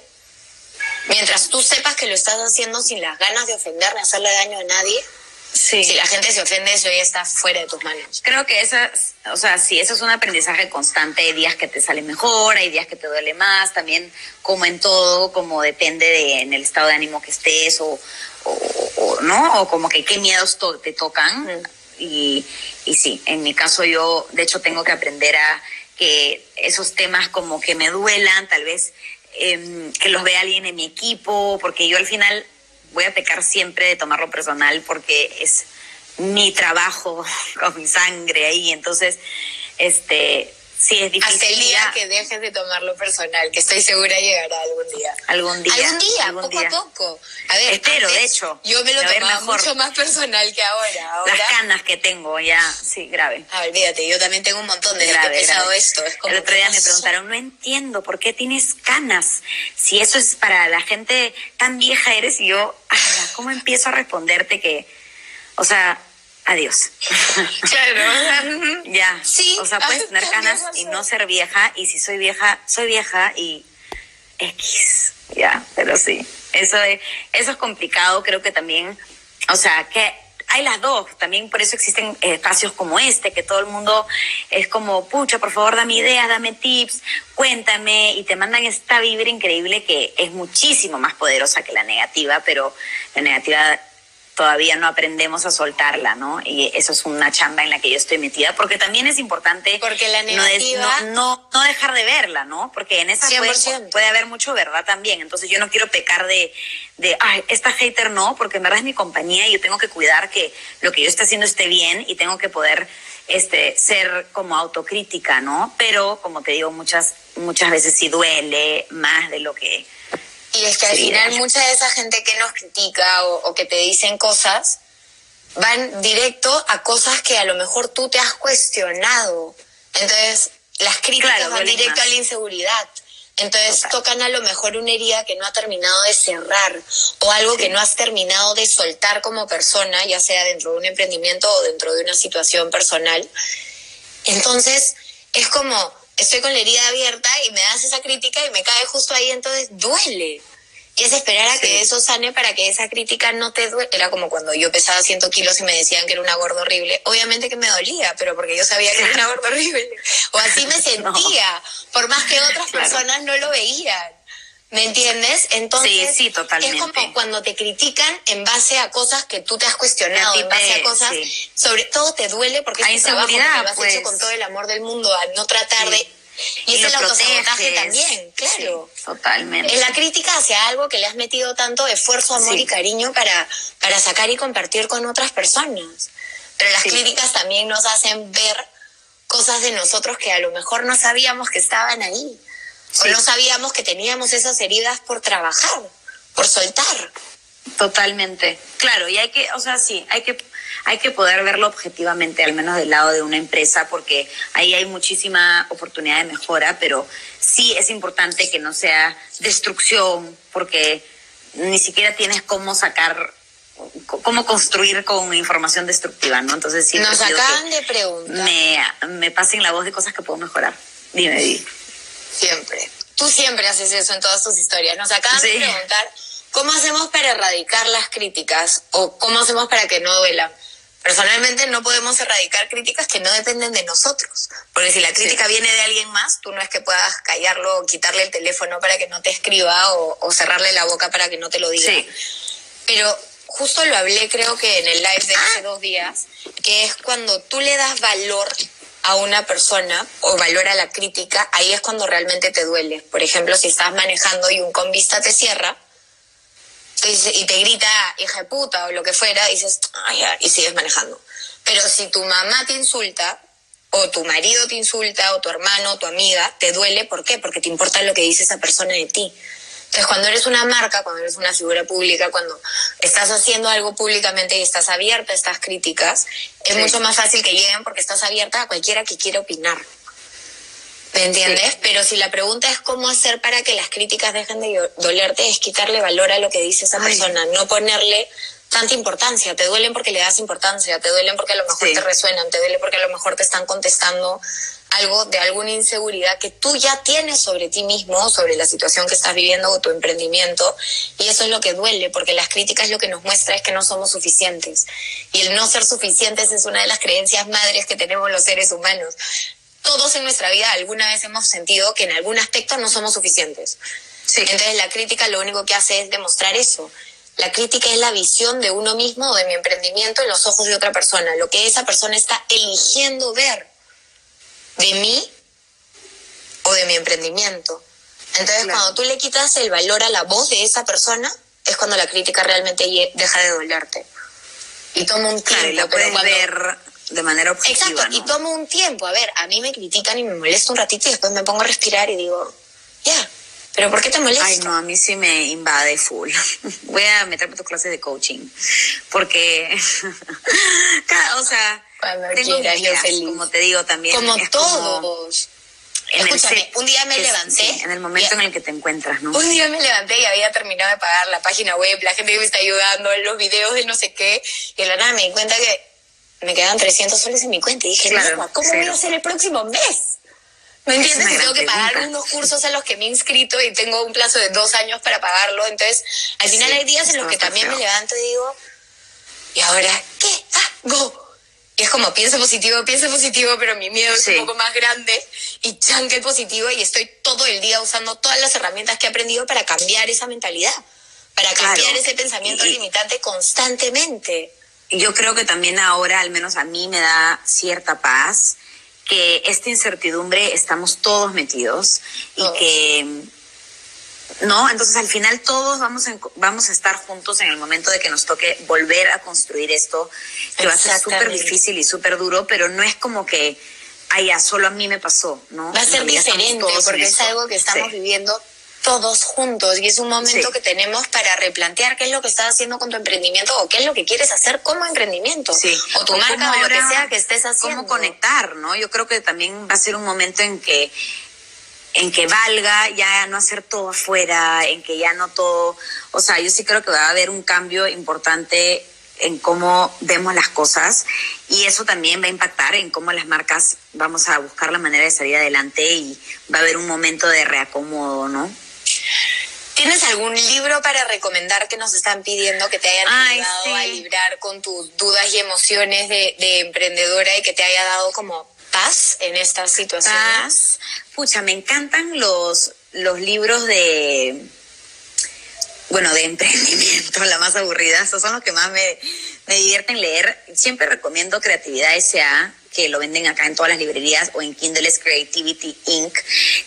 mientras tú sepas que lo estás haciendo sin las ganas de ofender ni hacerle daño a nadie, Sí. Si la gente se ofende, eso ya está fuera de tus manos. Creo que esa, o sea, sí, eso es un aprendizaje constante. Hay días que te sale mejor, hay días que te duele más, también como en todo, como depende de en el estado de ánimo que estés o, o, ¿no? O como que qué miedos te tocan. Y, y sí, en mi caso yo, de hecho, tengo que aprender a que esos temas como que me duelan, tal vez em, que los vea alguien en mi equipo, porque yo al final voy a pecar siempre de tomarlo personal porque es mi trabajo con mi sangre ahí, entonces, este, Sí, es difícil. Hasta el día que dejes de tomarlo personal, que estoy segura llegará algún día. Algún día. Algún día, poco a poco. A ver, Espero, de hecho. Yo me lo tomaba mucho más personal que ahora. ahora. Las canas que tengo ya, sí, grave. Ah, olvídate, yo también tengo un montón de grave, que he esto. Es como el otro día me preguntaron, no entiendo, ¿por qué tienes canas? Si eso es para la gente tan vieja eres, y yo, ¿cómo empiezo a responderte que, o sea, adiós. Claro. ya. Sí. O sea, puedes tener canas y no ser vieja, y si soy vieja, soy vieja y X. Ya, pero sí. Eso es, eso es complicado, creo que también, o sea, que hay las dos, también por eso existen espacios como este, que todo el mundo es como, pucha, por favor, dame ideas, dame tips, cuéntame, y te mandan esta vibra increíble que es muchísimo más poderosa que la negativa, pero la negativa todavía no aprendemos a soltarla, ¿no? Y eso es una chamba en la que yo estoy metida, porque también es importante porque la negativa... no, no, dejar de verla, ¿no? Porque en esa puede, puede, haber mucho verdad también. Entonces yo no quiero pecar de, de, ay, esta hater no, porque en verdad es mi compañía y yo tengo que cuidar que lo que yo esté haciendo esté bien y tengo que poder este, ser como autocrítica, ¿no? Pero, como te digo, muchas, muchas veces sí duele más de lo que y es que al final mucha de esa gente que nos critica o, que te dicen cosas van directo a cosas que a lo mejor tú te has cuestionado. Entonces, las críticas van directo a la inseguridad. Entonces tocan a lo mejor una herida que no ha terminado de cerrar o algo que no has terminado de soltar como persona, ya sea dentro de un emprendimiento o dentro de una situación personal. Entonces es como, estoy con la herida abierta y me das esa crítica y me cae justo ahí, entonces duele. Y es esperar a que eso sane para que esa crítica no te duele. Era como cuando yo pesaba 100 kilos y me decían que era una gorda horrible. Obviamente que me dolía, pero porque yo sabía que era una gorda horrible. O así me sentía, por más que otras personas no lo veían. ¿Me entiendes? Entonces, sí, totalmente. es como cuando te critican en base a cosas que tú te has cuestionado, en base a cosas, sobre todo te duele porque es tu trabajo que lo has hecho pues. con todo el amor del mundo, al no tratar de y, es el autosabotaje también, claro. totalmente. Es la crítica hacia algo que le has metido tanto esfuerzo, amor y cariño para, para sacar y compartir con otras personas. Pero las críticas también nos hacen ver cosas de nosotros que a lo mejor no sabíamos que estaban ahí. O no sabíamos que teníamos esas heridas por trabajar, por soltar. Totalmente. Claro, y hay que, o sea, sí, hay que hay que poder verlo objetivamente, al menos del lado de una empresa, porque ahí hay muchísima oportunidad de mejora, pero sí es importante que no sea destrucción, porque ni siquiera tienes cómo sacar cómo construir con información destructiva, ¿no? Entonces sí. Nos acaban de preguntar. Me, me pasen la voz de cosas que puedo mejorar. Dime, dime. Siempre. Tú siempre haces eso en todas tus historias. Nos acaban de preguntar cómo hacemos para erradicar las críticas o cómo hacemos para que no duelan. Personalmente no podemos erradicar críticas que no dependen de nosotros, porque si la crítica viene de alguien más, tú no es que puedas callarlo o quitarle el teléfono para que no te escriba o, cerrarle la boca para que no te lo diga. Pero justo lo hablé creo que en el live de hace dos días, que es cuando tú le das valor a una persona o valor a la crítica, ahí es cuando realmente te duele. Por ejemplo, si estás manejando y un convista te cierra, y te grita hija de puta o lo que fuera, dices, y sigues manejando. Pero si tu mamá te insulta, o tu marido te insulta, o tu hermano, o tu amiga, te duele, ¿por qué? Porque te importa lo que dice esa persona de ti. Entonces, cuando eres una marca, cuando eres una figura pública, cuando estás haciendo algo públicamente y estás abierta a estas críticas, es mucho más fácil que lleguen porque estás abierta a cualquiera que quiera opinar. ¿Me entiendes? Pero si la pregunta es cómo hacer para que las críticas dejen de dolerte, es quitarle valor a lo que dice esa persona, no ponerle tanta importancia. Te duelen porque le das importancia, te duelen porque a lo mejor te resuenan, te duele porque a lo mejor te están contestando algo de alguna inseguridad que tú ya tienes sobre ti mismo, sobre la situación que estás viviendo o tu emprendimiento. Y eso es lo que duele, porque las críticas lo que nos muestra es que no somos suficientes. Y el no ser suficientes es una de las creencias madres que tenemos los seres humanos todos en nuestra vida alguna vez hemos sentido que en algún aspecto no somos suficientes. Entonces la crítica lo único que hace es demostrar eso. La crítica es la visión de uno mismo o de mi emprendimiento en los ojos de otra persona, lo que esa persona está eligiendo ver de mí o de mi emprendimiento. Entonces cuando tú le quitas el valor a la voz de esa persona, es cuando la crítica realmente deja de dolerte. Y toma un tiempo. pero ver de manera objetiva. Exacto, y tomo un tiempo. A ver, a mí me critican y me molesta un ratito y después me pongo a respirar y digo, ya, pero ¿por qué te molesta? Ay, no, a mí sí me invade full. Voy a meterme a tus clases de coaching. Porque, o sea, tengo quieras, como te digo también. Como todos. Escúchame, un día me levanté. en el momento en el que te encuentras, ¿no? Un día me levanté y había terminado de pagar la página web, la gente que me está ayudando, los videos de no sé qué, y de la nada me di cuenta que me quedan 300 soles en mi cuenta. Y dije, ¿cómo voy a hacer el próximo mes? ¿Me entiendes? tengo que pagar unos cursos a los que me he inscrito y tengo un plazo de dos años para pagarlo. Entonces, al final hay días en los que también me levanto y digo, ¿y ahora qué hago? Y es como, pienso positivo, pienso positivo, pero mi miedo es un poco más grande y chanque positivo y estoy todo el día usando todas las herramientas que he aprendido para cambiar esa mentalidad, para cambiar ese pensamiento limitante constantemente. yo creo que también ahora, al menos a mí, me da cierta paz que esta incertidumbre estamos todos metidos y que ¿no? Entonces al final todos vamos a, vamos a estar juntos en el momento de que nos toque volver a construir esto, que va a ser súper difícil y súper duro, pero no es como que, ay, ya, solo a mí me pasó, ¿no? Va a ser diferente porque es algo que estamos viviendo todos juntos y es un momento que tenemos para replantear qué es lo que estás haciendo con tu emprendimiento o qué es lo que quieres hacer como emprendimiento o tu marca o lo que sea que estés haciendo. Cómo conectar, ¿no? Yo creo que también va a ser un momento en que en que valga ya no hacer todo afuera, en que ya no todo, o sea, yo sí creo que va a haber un cambio importante en cómo vemos las cosas y eso también va a impactar en cómo las marcas vamos a buscar la manera de salir adelante y va a haber un momento de reacomodo, ¿no? ¿Tienes algún libro para recomendar que nos están pidiendo que te hayan ayudado a librar con tus dudas y emociones de, emprendedora y que te haya dado como paz en estas situaciones? Pucha, me encantan los, los libros de, bueno, de emprendimiento, la más aburrida. Esos son los que más me, me divierten leer. Siempre recomiendo Creatividad S.A., que lo venden acá en todas las librerías o en Kindle's Creativity Inc.,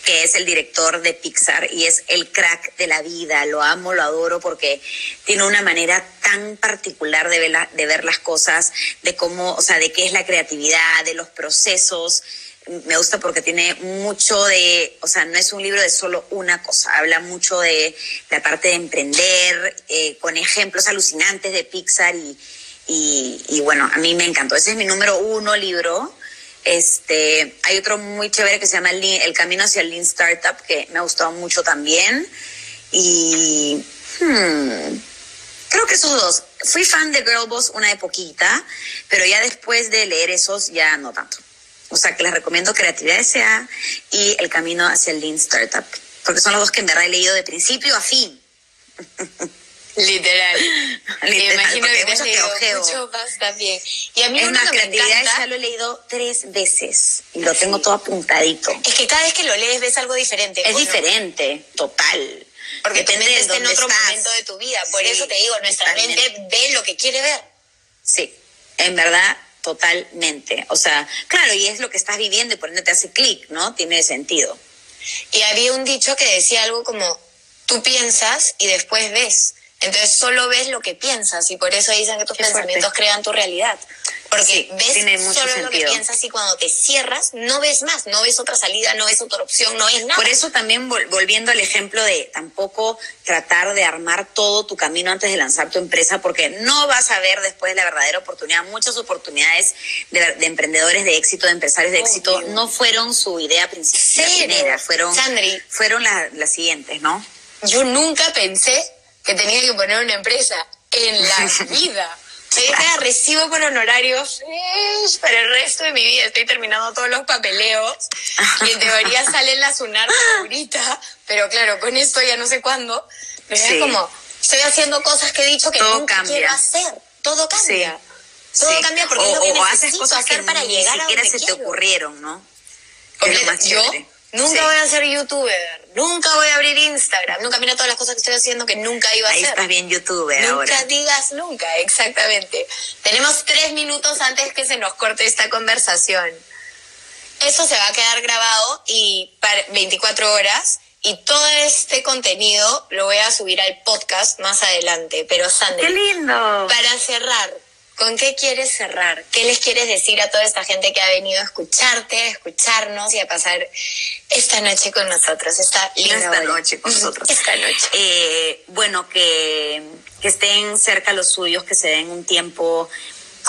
que es el director de Pixar y es el crack de la vida. Lo amo, lo adoro porque tiene una manera tan particular de ver, de ver las cosas, de cómo, o sea, de qué es la creatividad, de los procesos me gusta porque tiene mucho de, o sea, no es un libro de solo una cosa, habla mucho de la parte de emprender, eh, con ejemplos alucinantes de Pixar y, y, bueno, a mí me encantó. Ese es mi número uno libro. Este, hay otro muy chévere que se llama El, el Camino hacia el Lean Startup, que me ha gustado mucho también. Y hmm, creo que esos dos. Fui fan de Girl Boss una de poquita, pero ya después de leer esos ya no tanto. O sea que les recomiendo Creatividad S.A. y El Camino hacia el Lean Startup, porque son los dos que en verdad he leído de principio a fin. Literal. Literal, imagino que te mucho más también. Y a mí Es uno más, que me Creatividad encanta S.A. lo he leído tres veces y lo tengo todo apuntadito. es que cada vez que lo lees ves algo diferente. Es diferente, total. Porque Depende de está en otro estás. momento de tu vida. Por Sí, eso te digo, nuestra totalmente. mente ve lo que quiere ver. Sí, en verdad, totalmente. O sea, claro, y es lo que estás viviendo y por ende te hace clic, ¿no? Tiene sentido. Y había un dicho que decía algo como, tú piensas y después ves. Entonces solo ves lo que piensas y por eso dicen que tus Qué fuerte. pensamientos crean tu realidad. Porque Sí, ves solo lo que sentido. piensas y cuando te cierras no ves más, no ves otra salida, no ves otra opción, no ves nada. Por eso también vol- volviendo al ejemplo de tampoco tratar de armar todo tu camino antes de lanzar tu empresa, porque no vas a ver después la verdadera oportunidad. Muchas oportunidades de, de emprendedores de éxito, de empresarios de Obvio. éxito, no fueron su idea principal, fueron, Sandri. fueron la- las siguientes, ¿no? Yo nunca pensé que tenía que poner una empresa en la vida. Yo cada recibo por honorarios eh, para el resto de mi vida. Estoy terminando todos los papeleos y en teoría sale la SUNAR ahorita, pero claro, con esto ya no sé cuándo. Pero Sí. es como, estoy haciendo cosas que he dicho que Todo nunca cambia. quiero hacer. Todo cambia. Todo Sí. cambia porque o, es lo que o haces cosas que hacer para ni llegar a donde se te quiero. ocurrieron, ¿no? Porque yo nunca Sí. voy a ser youtuber, nunca voy a abrir Instagram, nunca mira todas las cosas que estoy haciendo que nunca iba a Ahí hacer. estás bien youtuber Nunca ahora. digas nunca, exactamente. Tenemos tres minutos antes que se nos corte esta conversación. Eso se va a quedar grabado y para 24 horas y todo este contenido lo voy a subir al podcast más adelante. Pero Sandra, ¡Qué lindo! para cerrar, ¿con qué quieres cerrar? ¿Qué les quieres decir a toda esta gente que ha venido a escucharte, a escucharnos y a pasar esta noche con nosotros? Esta linda Esta noche con nosotros. Esta noche. Eh, bueno, que, que estén cerca los suyos, que se den un tiempo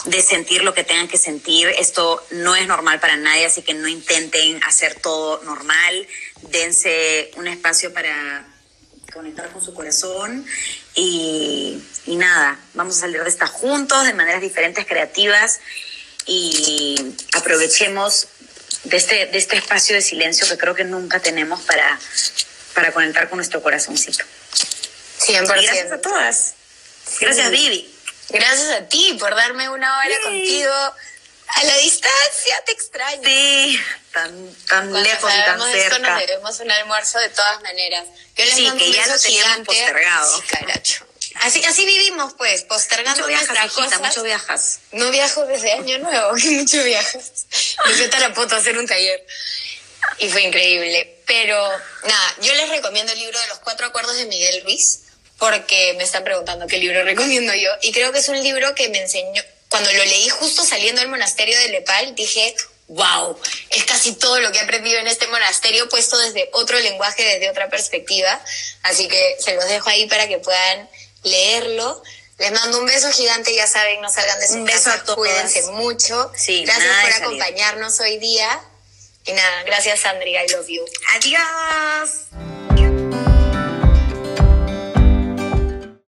de sentir lo que tengan que sentir. Esto no es normal para nadie, así que no intenten hacer todo normal. Dense un espacio para conectar con su corazón y, y nada, vamos a salir de esta juntos, de maneras diferentes, creativas y aprovechemos de este, de este espacio de silencio que creo que nunca tenemos para, para conectar con nuestro corazoncito. 100%. Y gracias a todas. Gracias, Vivi. Gracias a ti por darme una hora Sí. contigo. A la distancia te extraño. Sí, tan, tan Cuando lejos y tan sabemos esto nos cerca. debemos un almuerzo de todas maneras. Yo les Sí, mando que ya lo teníamos postergado. Sí, caracho. Así, así vivimos, pues, postergando Mucho viajas, nuestras cosas. mucho viajas. No viajo desde año nuevo, mucho viajas. A Tarapoto a hacer un taller y fue increíble. Pero nada, yo les recomiendo el libro de los cuatro acuerdos de Miguel Ruiz porque me están preguntando qué libro recomiendo yo y creo que es un libro que me enseñó, cuando lo leí justo saliendo del monasterio de Lepal, dije, wow, es casi todo lo que he aprendido en este monasterio puesto desde otro lenguaje, desde otra perspectiva. Así que se los dejo ahí para que puedan leerlo. Les mando un beso gigante, ya saben, no salgan de su Un beso casa, a cuídense mucho. Sí, gracias por acompañarnos hoy día. Y nada, gracias Sandri, I love you. Adiós.